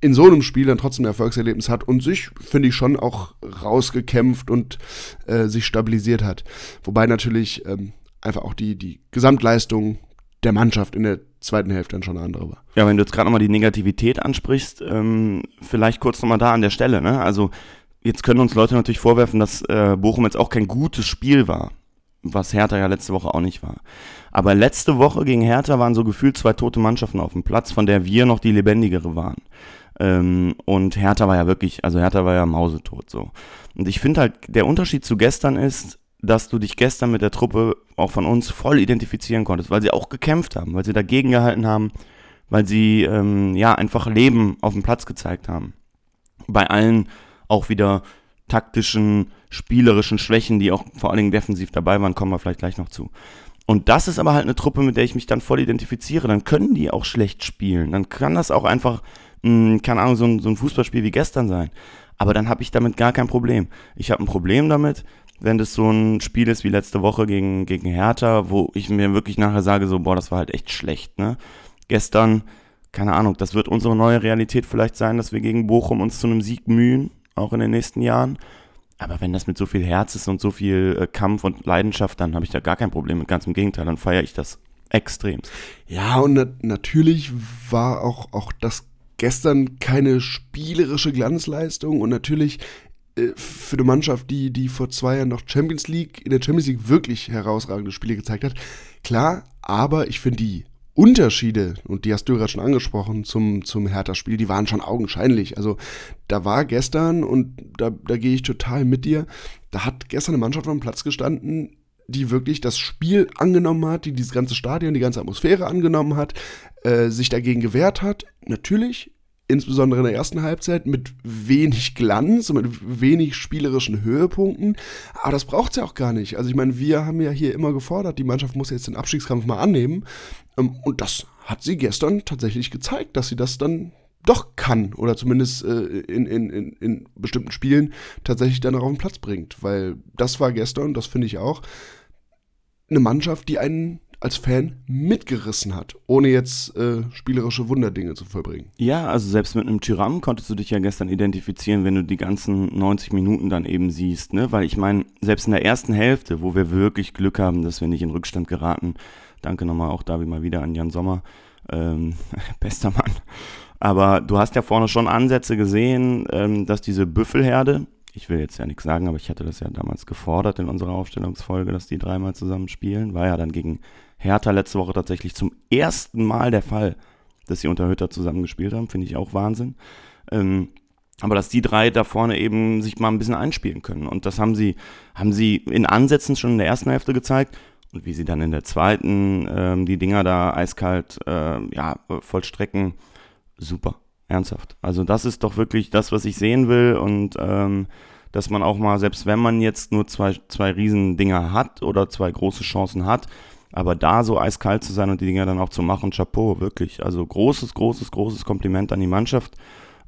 [SPEAKER 5] in so einem Spiel dann trotzdem ein Erfolgserlebnis hat und sich, finde ich, schon auch rausgekämpft und äh, sich stabilisiert hat. Wobei natürlich ähm, einfach auch die, die Gesamtleistung der Mannschaft in der zweiten Hälfte dann schon eine andere war.
[SPEAKER 4] Ja, wenn du jetzt gerade nochmal die Negativität ansprichst, ähm, vielleicht kurz nochmal da an der Stelle. Ne? Also jetzt können uns Leute natürlich vorwerfen, dass äh, Bochum jetzt auch kein gutes Spiel war, was Hertha ja letzte Woche auch nicht war. Aber letzte Woche gegen Hertha waren so gefühlt zwei tote Mannschaften auf dem Platz, von der wir noch die lebendigere waren. Ähm, und Hertha war ja wirklich, also Hertha war ja mausetot so. Und ich finde halt, der Unterschied zu gestern ist, dass du dich gestern mit der Truppe auch von uns voll identifizieren konntest, weil sie auch gekämpft haben, weil sie dagegen gehalten haben, weil sie ähm, ja einfach Leben auf dem Platz gezeigt haben. Bei allen auch wieder taktischen, spielerischen Schwächen, die auch vor allen Dingen defensiv dabei waren, kommen wir vielleicht gleich noch zu. Und das ist aber halt eine Truppe, mit der ich mich dann voll identifiziere. Dann können die auch schlecht spielen. Dann kann das auch einfach, mh, hm, keine Ahnung, so ein, so ein Fußballspiel wie gestern sein. Aber dann habe ich damit gar kein Problem. Ich habe ein Problem damit, wenn das so ein Spiel ist wie letzte Woche gegen, gegen Hertha, wo ich mir wirklich nachher sage, so, boah, das war halt echt schlecht, ne? Gestern, keine Ahnung, das wird unsere neue Realität vielleicht sein, dass wir gegen Bochum uns zu einem Sieg mühen, auch in den nächsten Jahren. Aber wenn das mit so viel Herz ist und so viel äh, Kampf und Leidenschaft, dann habe ich da gar kein Problem mit. Ganz im Gegenteil, dann feiere ich das extrem.
[SPEAKER 5] Ja, und na natürlich war auch, auch das gestern keine spielerische Glanzleistung und natürlich für eine Mannschaft, die, die vor zwei Jahren noch Champions League, in der Champions League wirklich herausragende Spiele gezeigt hat. Klar, aber ich finde die Unterschiede, und die hast du gerade schon angesprochen, zum, zum Hertha-Spiel, die waren schon augenscheinlich. Also da war gestern, und da, da gehe ich total mit dir, da hat gestern eine Mannschaft am Platz gestanden, die wirklich das Spiel angenommen hat, die dieses ganze Stadion, die ganze Atmosphäre angenommen hat, äh, sich dagegen gewehrt hat. Natürlich, insbesondere in der ersten Halbzeit, mit wenig Glanz und mit wenig spielerischen Höhepunkten. Aber das braucht es ja auch gar nicht. Also ich meine, wir haben ja hier immer gefordert, die Mannschaft muss jetzt den Abstiegskampf mal annehmen. Ähm, und das hat sie gestern tatsächlich gezeigt, dass sie das dann doch kann oder zumindest äh, in, in, in, in bestimmten Spielen tatsächlich dann auch auf den Platz bringt. Weil das war gestern, das finde ich auch, eine Mannschaft, die einen als Fan mitgerissen hat, ohne jetzt äh, spielerische Wunderdinge zu vollbringen.
[SPEAKER 4] Ja, also selbst mit einem Tyram konntest du dich ja gestern identifizieren, wenn du die ganzen 90 Minuten dann eben siehst, ne? Weil ich meine, selbst in der ersten Hälfte, wo wir wirklich Glück haben, dass wir nicht in Rückstand geraten, danke nochmal auch da wie mal wieder an Jan Sommer, ähm, bester Mann. Aber du hast ja vorne schon Ansätze gesehen, ähm, dass diese Büffelherde, ich will jetzt ja nichts sagen, aber ich hatte das ja damals gefordert in unserer Aufstellungsfolge, dass die dreimal zusammen spielen. War ja dann gegen Hertha letzte Woche tatsächlich zum ersten Mal der Fall, dass sie unter Hütter zusammen gespielt haben. Finde ich auch Wahnsinn. Ähm, aber dass die drei da vorne eben sich mal ein bisschen einspielen können. Und das haben sie, haben sie in Ansätzen schon in der ersten Hälfte gezeigt. Und wie sie dann in der zweiten ähm, die Dinger da eiskalt äh, ja, vollstrecken, super. Ernsthaft. Also das ist doch wirklich das, was ich sehen will und ähm, dass man auch mal, selbst wenn man jetzt nur zwei, zwei Riesendinger hat oder zwei große Chancen hat, aber da so eiskalt zu sein und die Dinger dann auch zu machen, Chapeau, wirklich. Also großes, großes, großes Kompliment an die Mannschaft.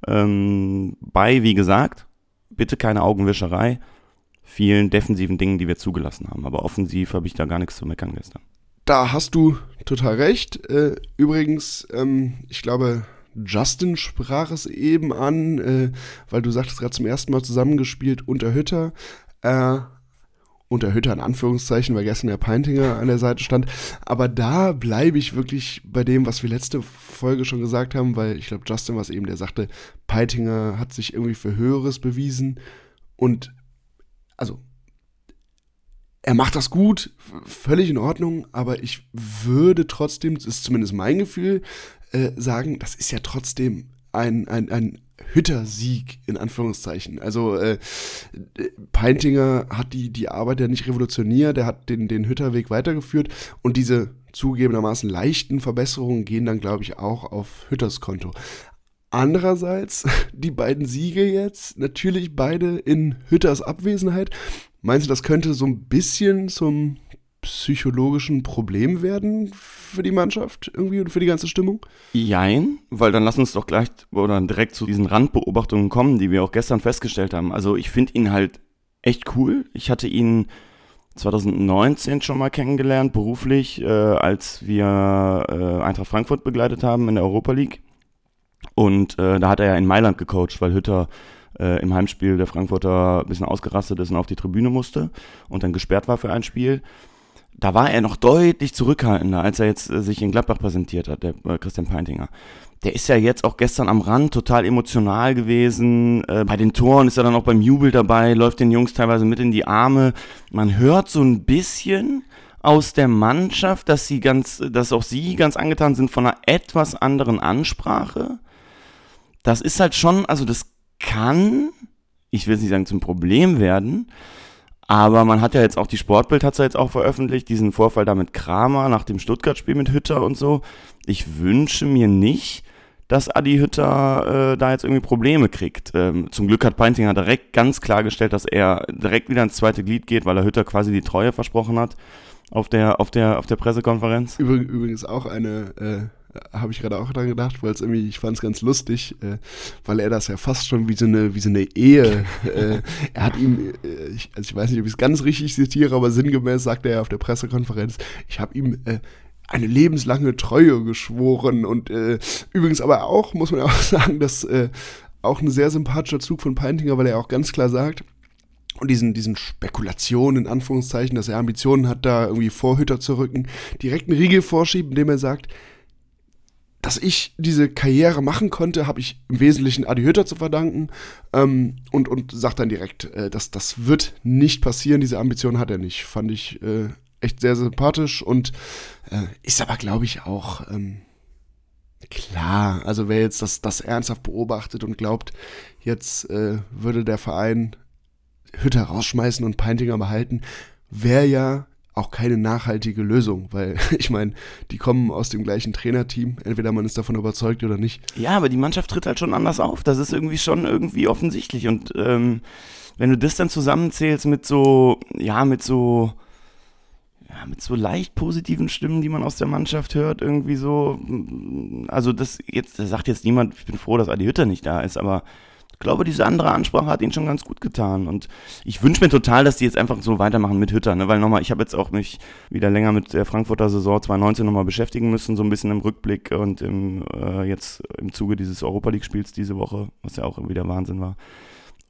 [SPEAKER 4] Ähm, bei, wie gesagt, bitte keine Augenwischerei, vielen defensiven Dingen, die wir zugelassen haben. Aber offensiv habe ich da gar nichts zu meckern gestern.
[SPEAKER 5] Da hast du total recht. Äh, übrigens, ähm, ich glaube, Justin sprach es eben an, äh, weil du sagtest gerade zum ersten Mal zusammengespielt unter Hütter. Äh, unter Hütter in Anführungszeichen, weil gestern der Peintinger an der Seite stand. Aber da bleibe ich wirklich bei dem, was wir letzte Folge schon gesagt haben, weil ich glaube, Justin war es eben, der sagte, Peintinger hat sich irgendwie für Höheres bewiesen. Und also er macht das gut, völlig in Ordnung, aber ich würde trotzdem, das ist zumindest mein Gefühl, äh, sagen, das ist ja trotzdem ein, ein, ein Hütter-Sieg, in Anführungszeichen. Also äh, Peintinger hat die, die Arbeit ja nicht revolutioniert, der hat den, den Hütterweg weitergeführt und diese zugegebenermaßen leichten Verbesserungen gehen dann, glaube ich, auch auf Hütters Konto. Andererseits, die beiden Siege jetzt, natürlich beide in Hütters Abwesenheit. Meinst du, das könnte so ein bisschen zum psychologischen Problem werden für die Mannschaft irgendwie und für die ganze Stimmung?
[SPEAKER 4] Jein, weil dann lass uns doch gleich oder direkt zu diesen Randbeobachtungen kommen, die wir auch gestern festgestellt haben. Also ich finde ihn halt echt cool. Ich hatte ihn 2019 schon mal kennengelernt, beruflich, äh, als wir äh, Eintracht Frankfurt begleitet haben in der Europa League. Und äh, da hat er ja in Mailand gecoacht, weil Hütter äh, im Heimspiel der Frankfurter ein bisschen ausgerastet ist und auf die Tribüne musste und dann gesperrt war für ein Spiel. Da war er noch deutlich zurückhaltender, als er jetzt äh, sich in Gladbach präsentiert hat, der äh, Christian Peintinger. Der ist ja jetzt auch gestern am Rand total emotional gewesen. Äh, bei den Toren ist er dann auch beim Jubel dabei, läuft den Jungs teilweise mit in die Arme. Man hört so ein bisschen aus der Mannschaft, dass sie ganz, dass auch sie ganz angetan sind von einer etwas anderen Ansprache. Das ist halt schon, also das kann, ich will es nicht sagen zum Problem werden, aber man hat ja jetzt auch, die Sportbild hat es ja jetzt auch veröffentlicht, diesen Vorfall da mit Kramer nach dem Stuttgart-Spiel mit Hütter und so. Ich wünsche mir nicht, dass Adi Hütter äh, da jetzt irgendwie Probleme kriegt. Ähm, zum Glück hat Peintinger direkt ganz klargestellt, dass er direkt wieder ins zweite Glied geht, weil er Hütter quasi die Treue versprochen hat auf der, auf der, auf der Pressekonferenz.
[SPEAKER 5] Übrigens auch eine äh, habe ich gerade auch dran gedacht, weil es irgendwie, ich fand es ganz lustig, äh, weil er das ja fast schon wie so eine, wie so eine Ehe, äh, er hat ihm, äh, ich, also ich weiß nicht, ob ich es ganz richtig zitiere, aber sinngemäß sagte er auf der Pressekonferenz, ich habe ihm äh, eine lebenslange Treue geschworen und äh, übrigens aber auch, muss man ja auch sagen, dass äh, auch ein sehr sympathischer Zug von Peintinger, weil er auch ganz klar sagt, und diesen, diesen Spekulationen, in Anführungszeichen, dass er Ambitionen hat, da irgendwie Vorhüter zu rücken, direkt einen Riegel vorschieben, indem er sagt, dass ich diese Karriere machen konnte, habe ich im Wesentlichen Adi Hütter zu verdanken ähm, und, und sagt dann direkt, äh, dass das wird nicht passieren, diese Ambition hat er nicht. Fand ich äh, echt sehr sympathisch und äh, ist aber, glaube ich, auch ähm, klar. Also wer jetzt das, das ernsthaft beobachtet und glaubt, jetzt äh, würde der Verein Hütter rausschmeißen und Peintinger behalten, wäre ja auch keine nachhaltige Lösung, weil ich meine, die kommen aus dem gleichen Trainerteam, entweder man ist davon überzeugt oder nicht.
[SPEAKER 4] Ja, aber die Mannschaft tritt halt schon anders auf. Das ist irgendwie schon irgendwie offensichtlich. Und ähm, wenn du das dann zusammenzählst mit so, ja, mit so, ja, mit so leicht positiven Stimmen, die man aus der Mannschaft hört, irgendwie so, also das jetzt, das sagt jetzt niemand, ich bin froh, dass Adi Hütter nicht da ist, aber glaube, diese andere Ansprache hat ihnen schon ganz gut getan. Und ich wünsche mir total, dass die jetzt einfach so weitermachen mit Hütter, ne? weil nochmal, ich habe jetzt auch mich wieder länger mit der Frankfurter Saison 2019 nochmal beschäftigen müssen, so ein bisschen im Rückblick und im, äh, jetzt im Zuge dieses Europa League-Spiels diese Woche, was ja auch wieder Wahnsinn war.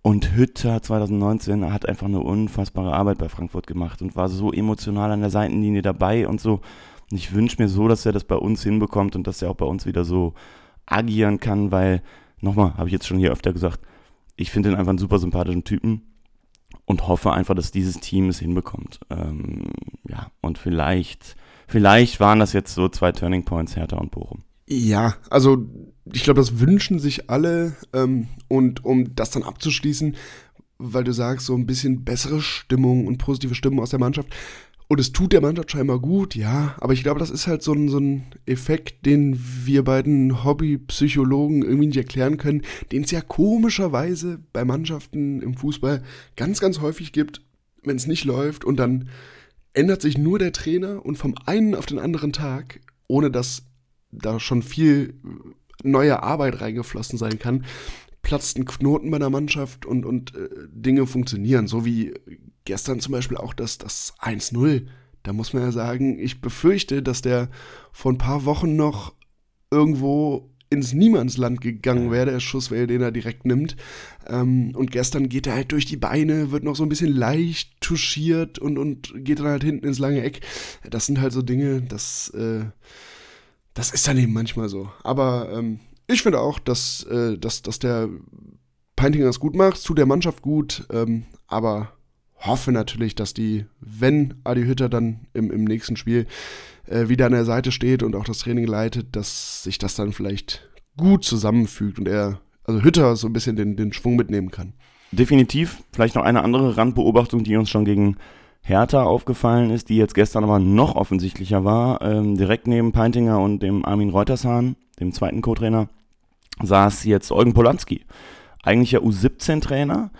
[SPEAKER 4] Und Hütter 2019 hat einfach eine unfassbare Arbeit bei Frankfurt gemacht und war so emotional an der Seitenlinie dabei und so. Und ich wünsche mir so, dass er das bei uns hinbekommt und dass er auch bei uns wieder so agieren kann, weil nochmal, habe ich jetzt schon hier öfter gesagt, ich finde ihn einfach einen super sympathischen Typen und hoffe einfach, dass dieses Team es hinbekommt. Ähm, ja, und vielleicht, vielleicht waren das jetzt so zwei Turning Points, Hertha und Bochum.
[SPEAKER 5] Ja, also ich glaube, das wünschen sich alle. Ähm, und um das dann abzuschließen, weil du sagst, so ein bisschen bessere Stimmung und positive Stimmung aus der Mannschaft. Und es tut der Mannschaft scheinbar gut, ja. Aber ich glaube, das ist halt so ein, so ein Effekt, den wir beiden Hobbypsychologen irgendwie nicht erklären können, den es ja komischerweise bei Mannschaften im Fußball ganz, ganz häufig gibt, wenn es nicht läuft. Und dann ändert sich nur der Trainer und vom einen auf den anderen Tag, ohne dass da schon viel neue Arbeit reingeflossen sein kann, platzt ein Knoten bei der Mannschaft und, und äh, Dinge funktionieren. So wie gestern zum Beispiel auch das, das 1-0. Da muss man ja sagen, ich befürchte, dass der vor ein paar Wochen noch irgendwo ins Niemandsland gegangen wäre, der Schuss wäre, den er direkt nimmt. Ähm, und gestern geht er halt durch die Beine, wird noch so ein bisschen leicht touchiert und, und geht dann halt hinten ins lange Eck. Das sind halt so Dinge, das, äh, das ist dann eben manchmal so. Aber ähm, ich finde auch, dass, äh, dass, dass der Peintinger es gut macht, tut der Mannschaft gut, ähm, aber hoffe natürlich, dass die, wenn Adi Hütter dann im, im nächsten Spiel äh, wieder an der Seite steht und auch das Training leitet, dass sich das dann vielleicht gut zusammenfügt und er, also Hütter so ein bisschen den, den Schwung mitnehmen kann.
[SPEAKER 4] Definitiv. Vielleicht noch eine andere Randbeobachtung, die uns schon gegen Hertha aufgefallen ist, die jetzt gestern aber noch offensichtlicher war. Ähm, direkt neben Peintinger und dem Armin Reutershahn, dem zweiten Co-Trainer, saß jetzt Eugen Polanski. Eigentlich ja U17-Trainer.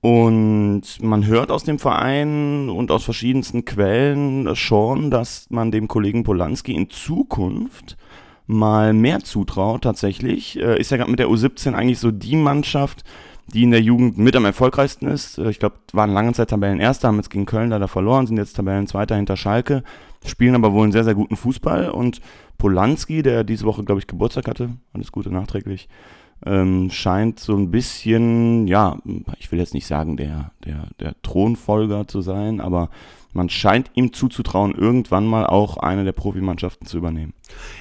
[SPEAKER 4] Und man hört aus dem Verein und aus verschiedensten Quellen schon, dass man dem Kollegen Polanski in Zukunft mal mehr zutraut tatsächlich. Äh, ist ja gerade mit der U17 eigentlich so die Mannschaft, die in der Jugend mit am erfolgreichsten ist. Äh, ich glaube, waren lange Zeit Tabellenerster, haben jetzt gegen Köln leider verloren, sind jetzt Tabellenzweiter hinter Schalke, spielen aber wohl einen sehr, sehr guten Fußball. Und Polanski, der diese Woche, glaube ich, Geburtstag hatte, alles Gute nachträglich, ähm, scheint so ein bisschen, ja, ich will jetzt nicht sagen, der, der, der Thronfolger zu sein, aber man scheint ihm zuzutrauen, irgendwann mal auch eine der Profimannschaften zu übernehmen.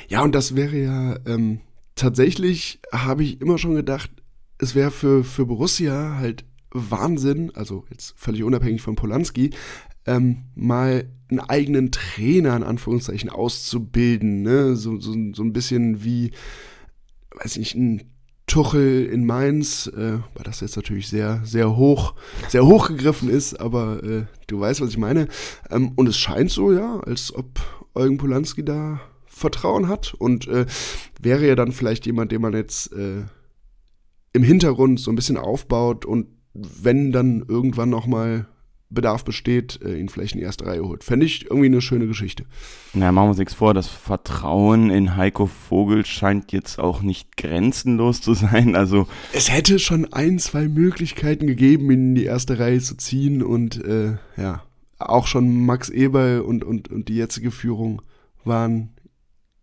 [SPEAKER 5] Ja, und das wäre ja ähm, tatsächlich, habe ich immer schon gedacht, es wäre für, für Borussia halt Wahnsinn, also jetzt völlig unabhängig von Polanski, ähm, mal einen eigenen Trainer in Anführungszeichen auszubilden, ne? so, so, so ein bisschen wie, weiß nicht, ein Tuchel in Mainz, äh, weil das jetzt natürlich sehr, sehr hoch, sehr hoch gegriffen ist, aber äh, du weißt, was ich meine. Ähm, und es scheint so, ja, als ob Eugen Polanski da Vertrauen hat und äh, wäre ja dann vielleicht jemand, den man jetzt äh, im Hintergrund so ein bisschen aufbaut und wenn dann irgendwann noch mal Bedarf besteht, äh, ihn vielleicht in die erste Reihe holt. Fände ich irgendwie eine schöne Geschichte.
[SPEAKER 4] Na, machen wir uns nichts vor. Das Vertrauen in Heiko Vogel scheint jetzt auch nicht grenzenlos zu sein. Also
[SPEAKER 5] es hätte schon ein, zwei Möglichkeiten gegeben, ihn in die erste Reihe zu ziehen und äh, ja, auch schon Max Eberl und, und, und die jetzige Führung waren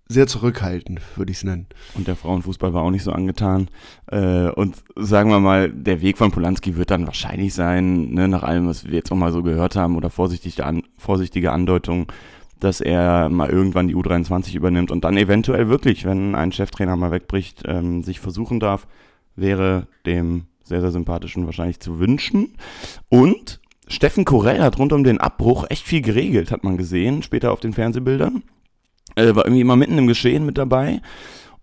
[SPEAKER 5] sehr zurückhaltend, würde ich es nennen.
[SPEAKER 4] Und der Frauenfußball war auch nicht so angetan. Äh, und sagen wir mal, der Weg von Polanski wird dann wahrscheinlich sein, ne, nach allem, was wir jetzt auch mal so gehört haben, oder vorsichtige, an, vorsichtige Andeutung, dass er mal irgendwann die U23 übernimmt und dann eventuell wirklich, wenn ein Cheftrainer mal wegbricht, ähm, sich versuchen darf, wäre dem sehr, sehr sympathischen wahrscheinlich zu wünschen. Und Steffen Korell hat rund um den Abbruch echt viel geregelt, hat man gesehen, später auf den Fernsehbildern. Äh, war irgendwie immer mitten im Geschehen mit dabei.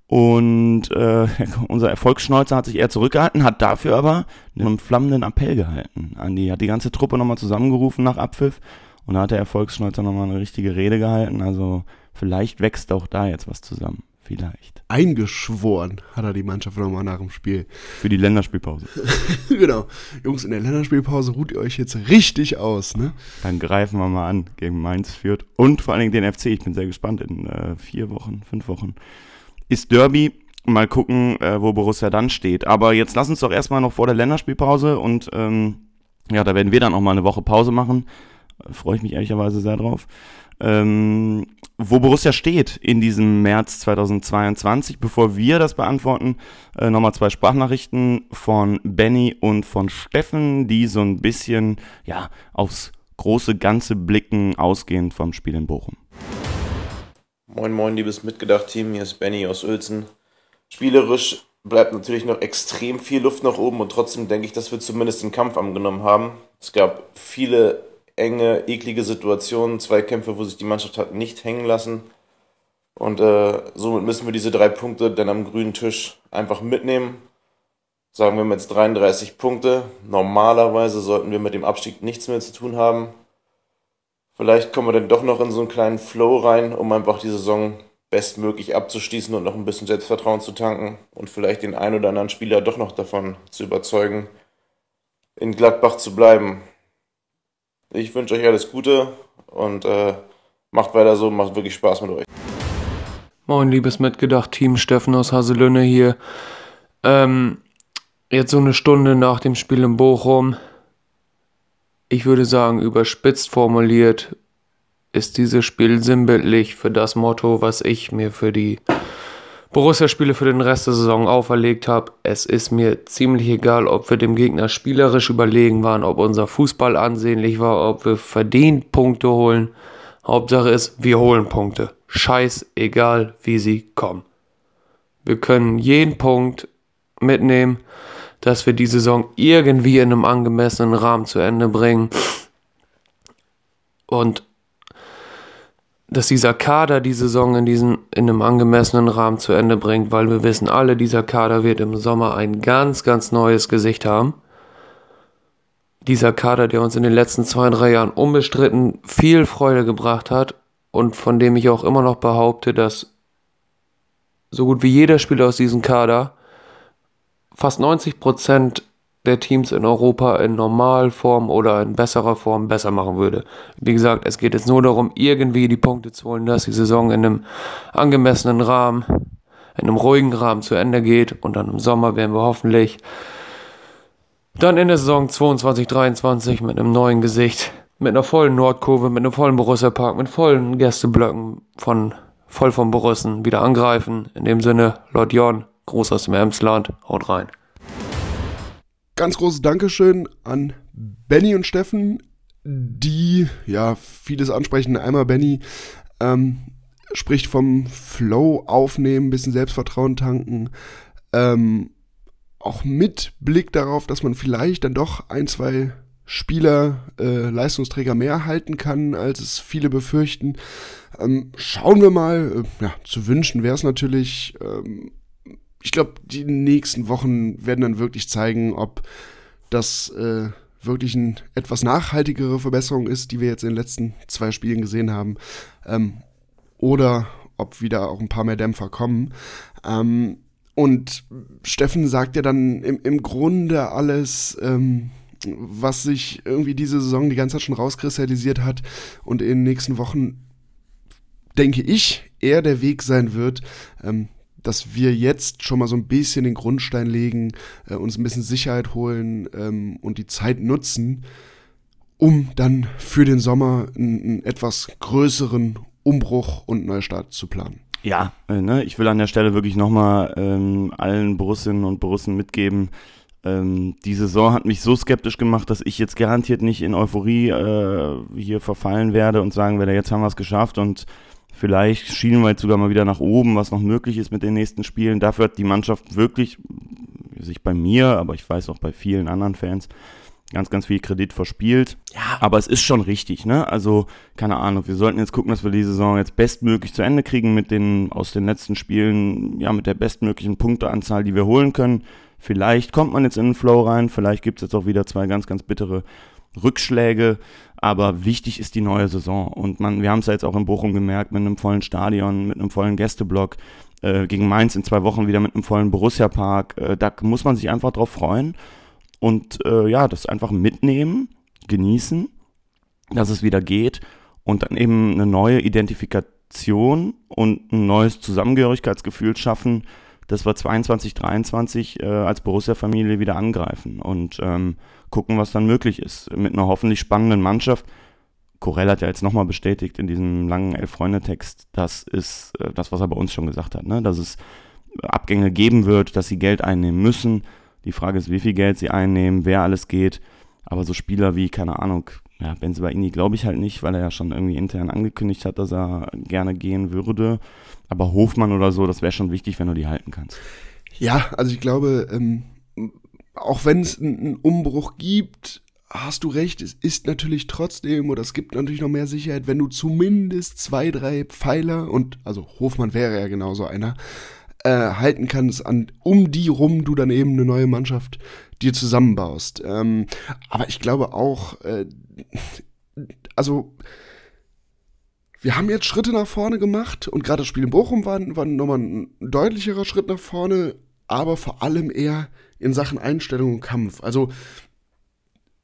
[SPEAKER 4] Und äh, unser Erfolgsschneuzer hat sich eher zurückgehalten, hat dafür aber einen flammenden Appell gehalten. Andi hat die ganze Truppe nochmal zusammengerufen nach Abpfiff und da hat der Erfolgsschneuzer nochmal eine richtige Rede gehalten. Also vielleicht wächst auch da jetzt was zusammen. Vielleicht.
[SPEAKER 5] Eingeschworen hat er die Mannschaft nochmal nach dem Spiel.
[SPEAKER 4] Für die Länderspielpause.
[SPEAKER 5] genau. Jungs, in der Länderspielpause ruht ihr euch jetzt richtig aus, ne?
[SPEAKER 4] Dann greifen wir mal an gegen Mainz führt und vor allen Dingen den FC. Ich bin sehr gespannt. In äh, vier Wochen, fünf Wochen ist Derby. Mal gucken, äh, wo Borussia dann steht. Aber jetzt lass uns doch erstmal noch vor der Länderspielpause und ähm, ja, da werden wir dann auch mal eine Woche Pause machen. Freue ich mich ehrlicherweise sehr drauf ähm, wo Borussia steht in diesem März 2022. Bevor wir das beantworten, äh, nochmal zwei Sprachnachrichten von Benny und von Steffen, die so ein bisschen ja, aufs große Ganze blicken, ausgehend vom Spiel in Bochum.
[SPEAKER 12] Moin, moin, liebes Mitgedacht-Team, hier ist Benny aus Uelzen. Spielerisch bleibt natürlich noch extrem viel Luft nach oben und trotzdem denke ich, dass wir zumindest den Kampf angenommen haben. Es gab viele enge, eklige Situationen, Zweikämpfe, wo sich die Mannschaft hat nicht hängen lassen. Und äh, somit müssen wir diese drei Punkte dann am grünen Tisch einfach mitnehmen. Sagen wir jetzt 33 Punkte. Normalerweise sollten wir mit dem Abstieg nichts mehr zu tun haben. Vielleicht kommen wir dann doch noch in so einen kleinen Flow rein, um einfach die Saison bestmöglich abzuschließen und noch ein bisschen Selbstvertrauen zu tanken und vielleicht den einen oder anderen Spieler doch noch davon zu überzeugen, in Gladbach zu bleiben. Ich wünsche euch alles Gute und äh, macht weiter so, macht wirklich Spaß mit euch.
[SPEAKER 13] Moin, liebes Mitgedacht-Team, Steffen aus Haselünne hier. Ähm, jetzt so eine Stunde nach dem Spiel in Bochum. Ich würde sagen, überspitzt formuliert ist dieses Spiel sinnbildlich für das Motto, was ich mir für die Borussia-Spiele für den Rest der Saison auferlegt habe. Es ist mir ziemlich egal, ob wir dem Gegner spielerisch überlegen waren, ob unser Fußball ansehnlich war, ob wir verdient Punkte holen. Hauptsache ist, wir holen Punkte. Scheiß egal, wie sie kommen. Wir können jeden Punkt mitnehmen, dass wir die Saison irgendwie in einem angemessenen Rahmen zu Ende bringen. Und dass dieser Kader die Saison in, diesen, in einem angemessenen Rahmen zu Ende bringt, weil wir wissen alle, dieser Kader wird im Sommer ein ganz, ganz neues Gesicht haben. Dieser Kader, der uns in den letzten zwei, drei Jahren unbestritten viel Freude gebracht hat und von dem ich auch immer noch behaupte, dass so gut wie jeder Spieler aus diesem Kader fast 90 Prozent der Teams in Europa in Normalform oder in besserer Form besser machen würde. Wie gesagt, es geht jetzt nur darum, irgendwie die Punkte zu holen, dass die Saison in einem angemessenen Rahmen, in einem ruhigen Rahmen zu Ende geht und dann im Sommer werden wir hoffentlich dann in der Saison 22, 23 mit einem neuen Gesicht, mit einer vollen Nordkurve, mit einem vollen Borussia Park, mit vollen Gästeblöcken von voll vom Borussen wieder angreifen. In dem Sinne, Lord Jon, Gruß aus dem Emsland, haut rein.
[SPEAKER 5] Ganz großes Dankeschön an Benny und Steffen, die ja vieles ansprechen. Einmal Benny ähm, spricht vom Flow aufnehmen, bisschen Selbstvertrauen tanken. Ähm, auch mit Blick darauf, dass man vielleicht dann doch ein, zwei Spieler, äh, Leistungsträger mehr halten kann, als es viele befürchten. Ähm, schauen wir mal. Äh, ja, zu wünschen wäre es natürlich, ähm, ich glaube, die nächsten Wochen werden dann wirklich zeigen, ob das äh, wirklich eine etwas nachhaltigere Verbesserung ist, die wir jetzt in den letzten zwei Spielen gesehen haben. Ähm, oder ob wieder auch ein paar mehr Dämpfer kommen. Ähm, und Steffen sagt ja dann im, im Grunde alles, ähm, was sich irgendwie diese Saison die ganze Zeit schon rauskristallisiert hat und in den nächsten Wochen, denke ich, eher der Weg sein wird, ähm, dass wir jetzt schon mal so ein bisschen den Grundstein legen, äh, uns ein bisschen Sicherheit holen ähm, und die Zeit nutzen, um dann für den Sommer einen, etwas größeren Umbruch und Neustart zu planen.
[SPEAKER 4] Ja, äh, ne, ich will an der Stelle wirklich nochmal ähm, allen Borussinnen und Borussen mitgeben, Ähm, die Saison hat mich so skeptisch gemacht, dass ich jetzt garantiert nicht in Euphorie äh, hier verfallen werde und sagen werde, jetzt haben wir es geschafft und vielleicht schielen wir jetzt sogar mal wieder nach oben, was noch möglich ist mit den nächsten Spielen. Dafür hat die Mannschaft wirklich sich bei mir, aber ich weiß auch bei vielen anderen Fans, ganz, ganz viel Kredit verspielt. Ja. Aber es ist schon richtig, ne? Also, keine Ahnung, wir sollten jetzt gucken, dass wir die Saison jetzt bestmöglich zu Ende kriegen mit den, aus den letzten Spielen, ja, mit der bestmöglichen Punkteanzahl, die wir holen können. Vielleicht kommt man jetzt in den Flow rein, vielleicht gibt es jetzt auch wieder zwei ganz, ganz bittere Rückschläge, aber wichtig ist die neue Saison. Und man, wir haben es ja jetzt auch in Bochum gemerkt, mit einem vollen Stadion, mit einem vollen Gästeblock, äh, gegen Mainz in zwei Wochen wieder mit einem vollen Borussia-Park. Äh, da muss man sich einfach drauf freuen und äh, ja, das einfach mitnehmen, genießen, dass es wieder geht und dann eben eine neue Identifikation und ein neues Zusammengehörigkeitsgefühl schaffen, dass wir 22, 23 äh, als Borussia-Familie wieder angreifen und ähm, gucken, was dann möglich ist. Mit einer hoffentlich spannenden Mannschaft. Corell hat ja jetzt nochmal bestätigt in diesem langen Elf-Freunde-Text, das ist äh, das, was er bei uns schon gesagt hat, ne? dass es Abgänge geben wird, dass sie Geld einnehmen müssen, die Frage ist, wie viel Geld sie einnehmen, wer alles geht. Aber so Spieler wie, keine Ahnung, ja, Benzibaini glaube ich halt nicht, weil er ja schon irgendwie intern angekündigt hat, dass er gerne gehen würde. Aber Hofmann oder so, das wäre schon wichtig, wenn du die halten kannst.
[SPEAKER 5] Ja, also ich glaube, ähm, auch wenn es einen Umbruch gibt, hast du recht, es ist natürlich trotzdem, oder es gibt natürlich noch mehr Sicherheit, wenn du zumindest zwei, drei Pfeiler, und also Hofmann wäre ja genauso einer, äh, halten kannst, an, um die rum du dann eben eine neue Mannschaft dir zusammenbaust. Ähm, aber ich glaube auch, äh, also wir haben jetzt Schritte nach vorne gemacht und gerade das Spiel in Bochum war, war nochmal ein deutlicherer Schritt nach vorne, aber vor allem eher in Sachen Einstellung und Kampf. Also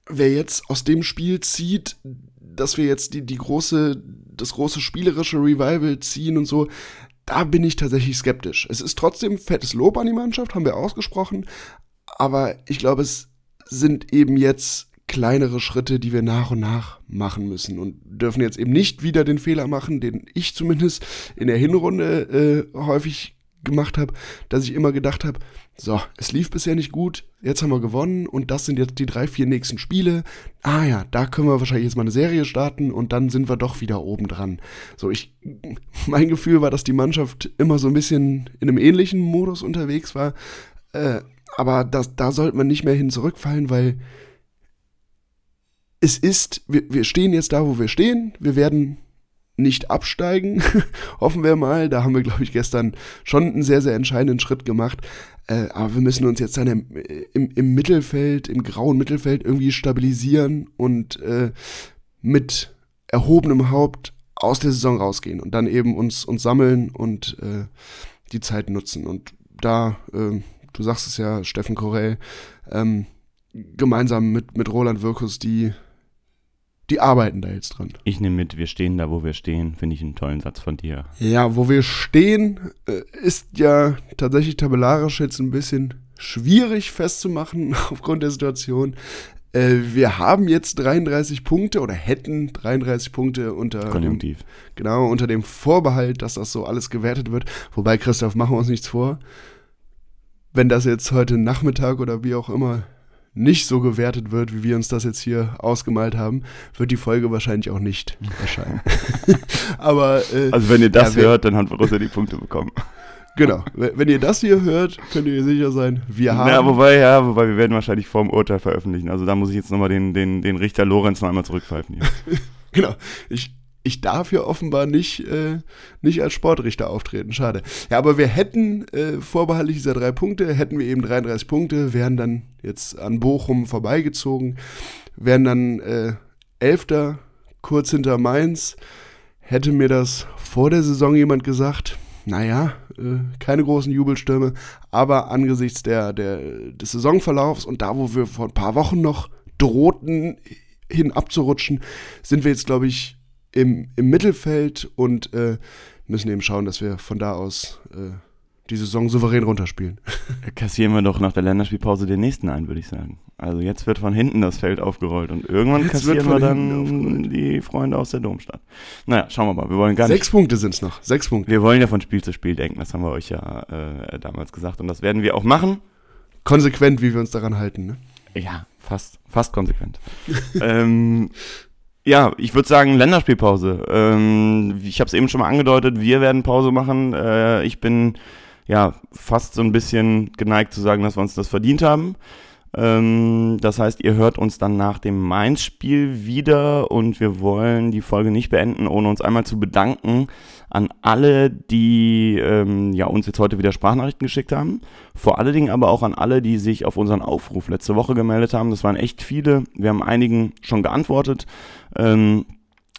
[SPEAKER 5] wer jetzt aus dem Spiel zieht, dass wir jetzt die, die große, das große spielerische Revival ziehen und so, da bin ich tatsächlich skeptisch. Es ist trotzdem fettes Lob an die Mannschaft, haben wir ausgesprochen, aber ich glaube, es sind eben jetzt kleinere Schritte, die wir nach und nach machen müssen und dürfen jetzt eben nicht wieder den Fehler machen, den ich zumindest in der Hinrunde äh, häufig gemacht habe, dass ich immer gedacht habe, so, es lief bisher nicht gut, jetzt haben wir gewonnen und das sind jetzt die drei, vier nächsten Spiele. Ah ja, da können wir wahrscheinlich jetzt mal eine Serie starten und dann sind wir doch wieder oben dran. So, ich, mein Gefühl war, dass die Mannschaft immer so ein bisschen in einem ähnlichen Modus unterwegs war. Äh, aber das, da sollte man nicht mehr hin zurückfallen, weil es ist, wir, wir stehen jetzt da, wo wir stehen. Wir werden nicht absteigen. Hoffen wir mal. Da haben wir, glaube ich, gestern schon einen sehr, sehr entscheidenden Schritt gemacht. Äh, aber wir müssen uns jetzt dann im, im, im, Mittelfeld, im grauen Mittelfeld irgendwie stabilisieren und äh, mit erhobenem Haupt aus der Saison rausgehen und dann eben uns, uns sammeln und äh, die Zeit nutzen. Und da, ähm, du sagst es ja, Steffen Korell, ähm, gemeinsam mit, mit Roland Wirkus die die arbeiten da jetzt dran.
[SPEAKER 4] Ich nehme mit, wir stehen da, wo wir stehen, finde ich einen tollen Satz von dir.
[SPEAKER 5] Ja, wo wir stehen, äh, ist ja tatsächlich tabellarisch jetzt ein bisschen schwierig festzumachen aufgrund der Situation. Äh, wir haben jetzt 33 Punkte oder hätten 33 Punkte unter
[SPEAKER 4] Konjunktiv.
[SPEAKER 5] Genau, unter dem Vorbehalt, dass das so alles gewertet wird. Wobei, Christoph, machen wir uns nichts vor. Wenn das jetzt heute Nachmittag oder wie auch immer nicht so gewertet wird, wie wir uns das jetzt hier ausgemalt haben, wird die Folge wahrscheinlich auch nicht erscheinen. Aber äh,
[SPEAKER 4] also wenn ihr das ja, hört, dann hat Borussia die Punkte bekommen.
[SPEAKER 5] Genau. Wenn ihr das hier hört, könnt ihr sicher sein, wir haben.
[SPEAKER 4] Ja, wobei, ja, wobei wir werden wahrscheinlich vorm Urteil veröffentlichen. Also da muss ich jetzt nochmal den, den, den Richter Lorenz noch einmal zurückpfeifen hier.
[SPEAKER 5] genau. Ich, ich darf hier offenbar nicht, äh, nicht als Sportrichter auftreten. Schade. Ja, aber wir hätten äh, vorbehaltlich dieser drei Punkte, hätten wir eben 33 Punkte, wären dann jetzt an Bochum vorbeigezogen, wären dann äh, Elfter, kurz hinter Mainz. Hätte mir das vor der Saison jemand gesagt, naja, äh, keine großen Jubelstürme, aber angesichts der, der, des Saisonverlaufs und da, wo wir vor ein paar Wochen noch drohten, hin abzurutschen, sind wir jetzt, glaube ich, im, im Mittelfeld und äh, müssen eben schauen, dass wir von da aus äh, die Saison souverän runterspielen.
[SPEAKER 4] Kassieren wir doch nach der Länderspielpause den nächsten ein, würde ich sagen. Also jetzt wird von hinten das Feld aufgerollt und irgendwann jetzt kassieren wir dann die Freunde aus der Domstadt. Naja, schauen wir mal. Wir wollen gar
[SPEAKER 5] Sechs nicht, Punkte sind es noch. Sechs Punkte.
[SPEAKER 4] Wir wollen ja von Spiel zu Spiel denken. Das haben wir euch ja äh, damals gesagt und das werden wir auch machen.
[SPEAKER 5] konsequent, wie wir uns daran halten. Ne?
[SPEAKER 4] Ja, fast, fast konsequent. ähm, ja, ich würde sagen Länderspielpause. Ähm, ich habe es eben schon mal angedeutet, wir werden Pause machen. Äh, ich bin ja fast so ein bisschen geneigt zu sagen, dass wir uns das verdient haben. Ähm, das heißt, ihr hört uns dann nach dem Mainz-Spiel wieder und wir wollen die Folge nicht beenden, ohne uns einmal zu bedanken an alle, die ähm, ja, uns jetzt heute wieder Sprachnachrichten geschickt haben. Vor allen Dingen aber auch an alle, die sich auf unseren Aufruf letzte Woche gemeldet haben. Das waren echt viele. Wir haben einigen schon geantwortet. Ähm,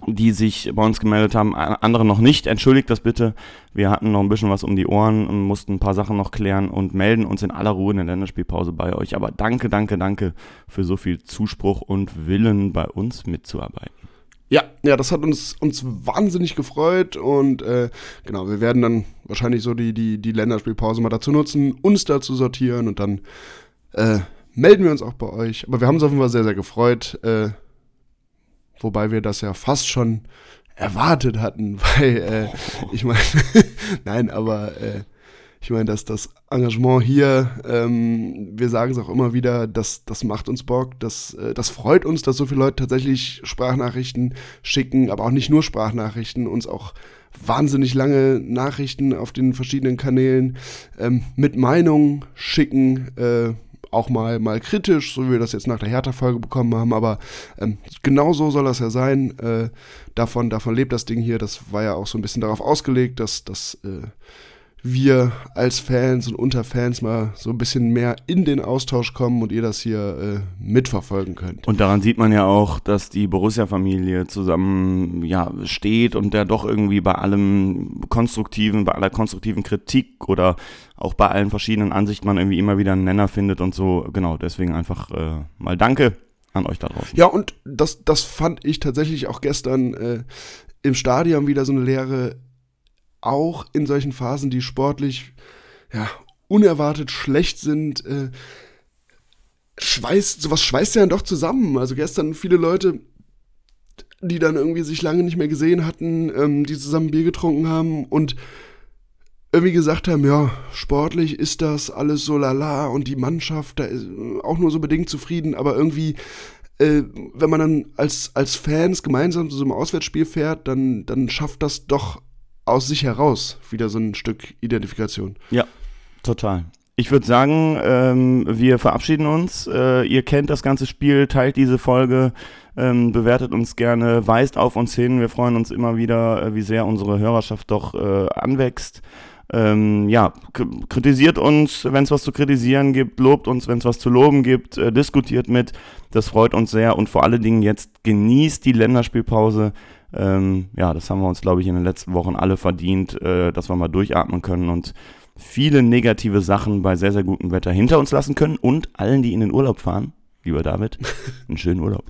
[SPEAKER 4] die sich bei uns gemeldet haben, andere noch nicht. Entschuldigt das bitte. Wir hatten noch ein bisschen was um die Ohren und mussten ein paar Sachen noch klären und melden uns in aller Ruhe in der Länderspielpause bei euch. Aber danke, danke, danke für so viel Zuspruch und Willen bei uns mitzuarbeiten.
[SPEAKER 5] Ja, ja, das hat uns, uns wahnsinnig gefreut und äh, genau, wir werden dann wahrscheinlich so die, die, die Länderspielpause mal dazu nutzen, uns da zu sortieren und dann äh, melden wir uns auch bei euch. Aber wir haben uns auf jeden Fall sehr, sehr gefreut, äh, wobei wir das ja fast schon erwartet hatten, weil äh, ich meine, nein, aber äh, ich meine, dass das Engagement hier, ähm, wir sagen es auch immer wieder, das, das macht uns Bock, das, äh, das freut uns, dass so viele Leute tatsächlich Sprachnachrichten schicken, aber auch nicht nur Sprachnachrichten, uns auch wahnsinnig lange Nachrichten auf den verschiedenen Kanälen ähm, mit Meinungen schicken, äh, auch mal, mal kritisch, so wie wir das jetzt nach der Hertha-Folge bekommen haben, aber ähm, genau so soll das ja sein. Äh, davon, davon lebt das Ding hier. Das war ja auch so ein bisschen darauf ausgelegt, dass, dass äh, wir als Fans und unter Fans mal so ein bisschen mehr in den Austausch kommen und ihr das hier äh, mitverfolgen könnt.
[SPEAKER 4] Und daran sieht man ja auch, dass die Borussia-Familie zusammen ja, steht und der doch irgendwie bei allem konstruktiven, bei aller konstruktiven Kritik oder auch bei allen verschiedenen Ansichten man irgendwie immer wieder einen Nenner findet und so. Genau, deswegen einfach äh, mal Danke an euch da draußen.
[SPEAKER 5] Ja, und das, das fand ich tatsächlich auch gestern äh, im Stadion wieder so eine Lehre auch in solchen Phasen, die sportlich ja, unerwartet schlecht sind, äh, schweißt, sowas schweißt ja dann doch zusammen. Also gestern viele Leute, die dann irgendwie sich lange nicht mehr gesehen hatten, ähm, die zusammen Bier getrunken haben und irgendwie gesagt haben, ja, sportlich ist das alles so lala und die Mannschaft da ist auch nur so bedingt zufrieden, aber irgendwie, äh, wenn man dann als, als Fans gemeinsam zu so einem Auswärtsspiel fährt, dann, dann schafft das doch aus sich heraus wieder so ein Stück Identifikation.
[SPEAKER 4] Ja, total. Ich würde sagen, ähm, wir verabschieden uns. Äh, ihr kennt das ganze Spiel, teilt diese Folge, ähm, bewertet uns gerne, weist auf uns hin. Wir freuen uns immer wieder, äh, wie sehr unsere Hörerschaft doch äh, anwächst. Ähm, ja, kritisiert uns, wenn es was zu kritisieren gibt, lobt uns, wenn es was zu loben gibt, äh, diskutiert mit. Das freut uns sehr und vor allen Dingen jetzt genießt die Länderspielpause. Ähm, ja, das haben wir uns, glaube ich, in den letzten Wochen alle verdient, äh, dass wir mal durchatmen können und viele negative Sachen bei sehr, sehr gutem Wetter hinter uns lassen können und allen, die in den Urlaub fahren, lieber David, einen schönen Urlaub.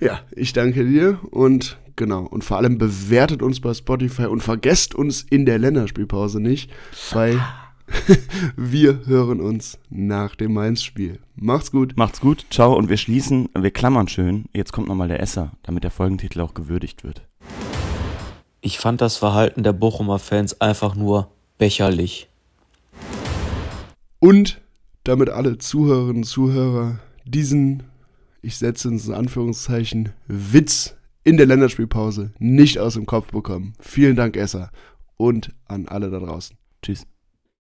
[SPEAKER 5] Ja, ich danke dir und genau. Und vor allem bewertet uns bei Spotify und vergesst uns in der Länderspielpause nicht, weil wir hören uns nach dem Mainz-Spiel. Macht's gut.
[SPEAKER 4] Macht's gut. Ciao. Und wir schließen, wir klammern schön. Jetzt kommt nochmal der Esser, damit der Folgentitel auch gewürdigt wird.
[SPEAKER 14] Ich fand das Verhalten der Bochumer Fans einfach nur becherlich.
[SPEAKER 5] Und damit alle Zuhörerinnen und Zuhörer diesen, ich setze ins Anführungszeichen, Witz in der Länderspielpause nicht aus dem Kopf bekommen. Vielen Dank, Esser. Und an alle da draußen.
[SPEAKER 4] Tschüss.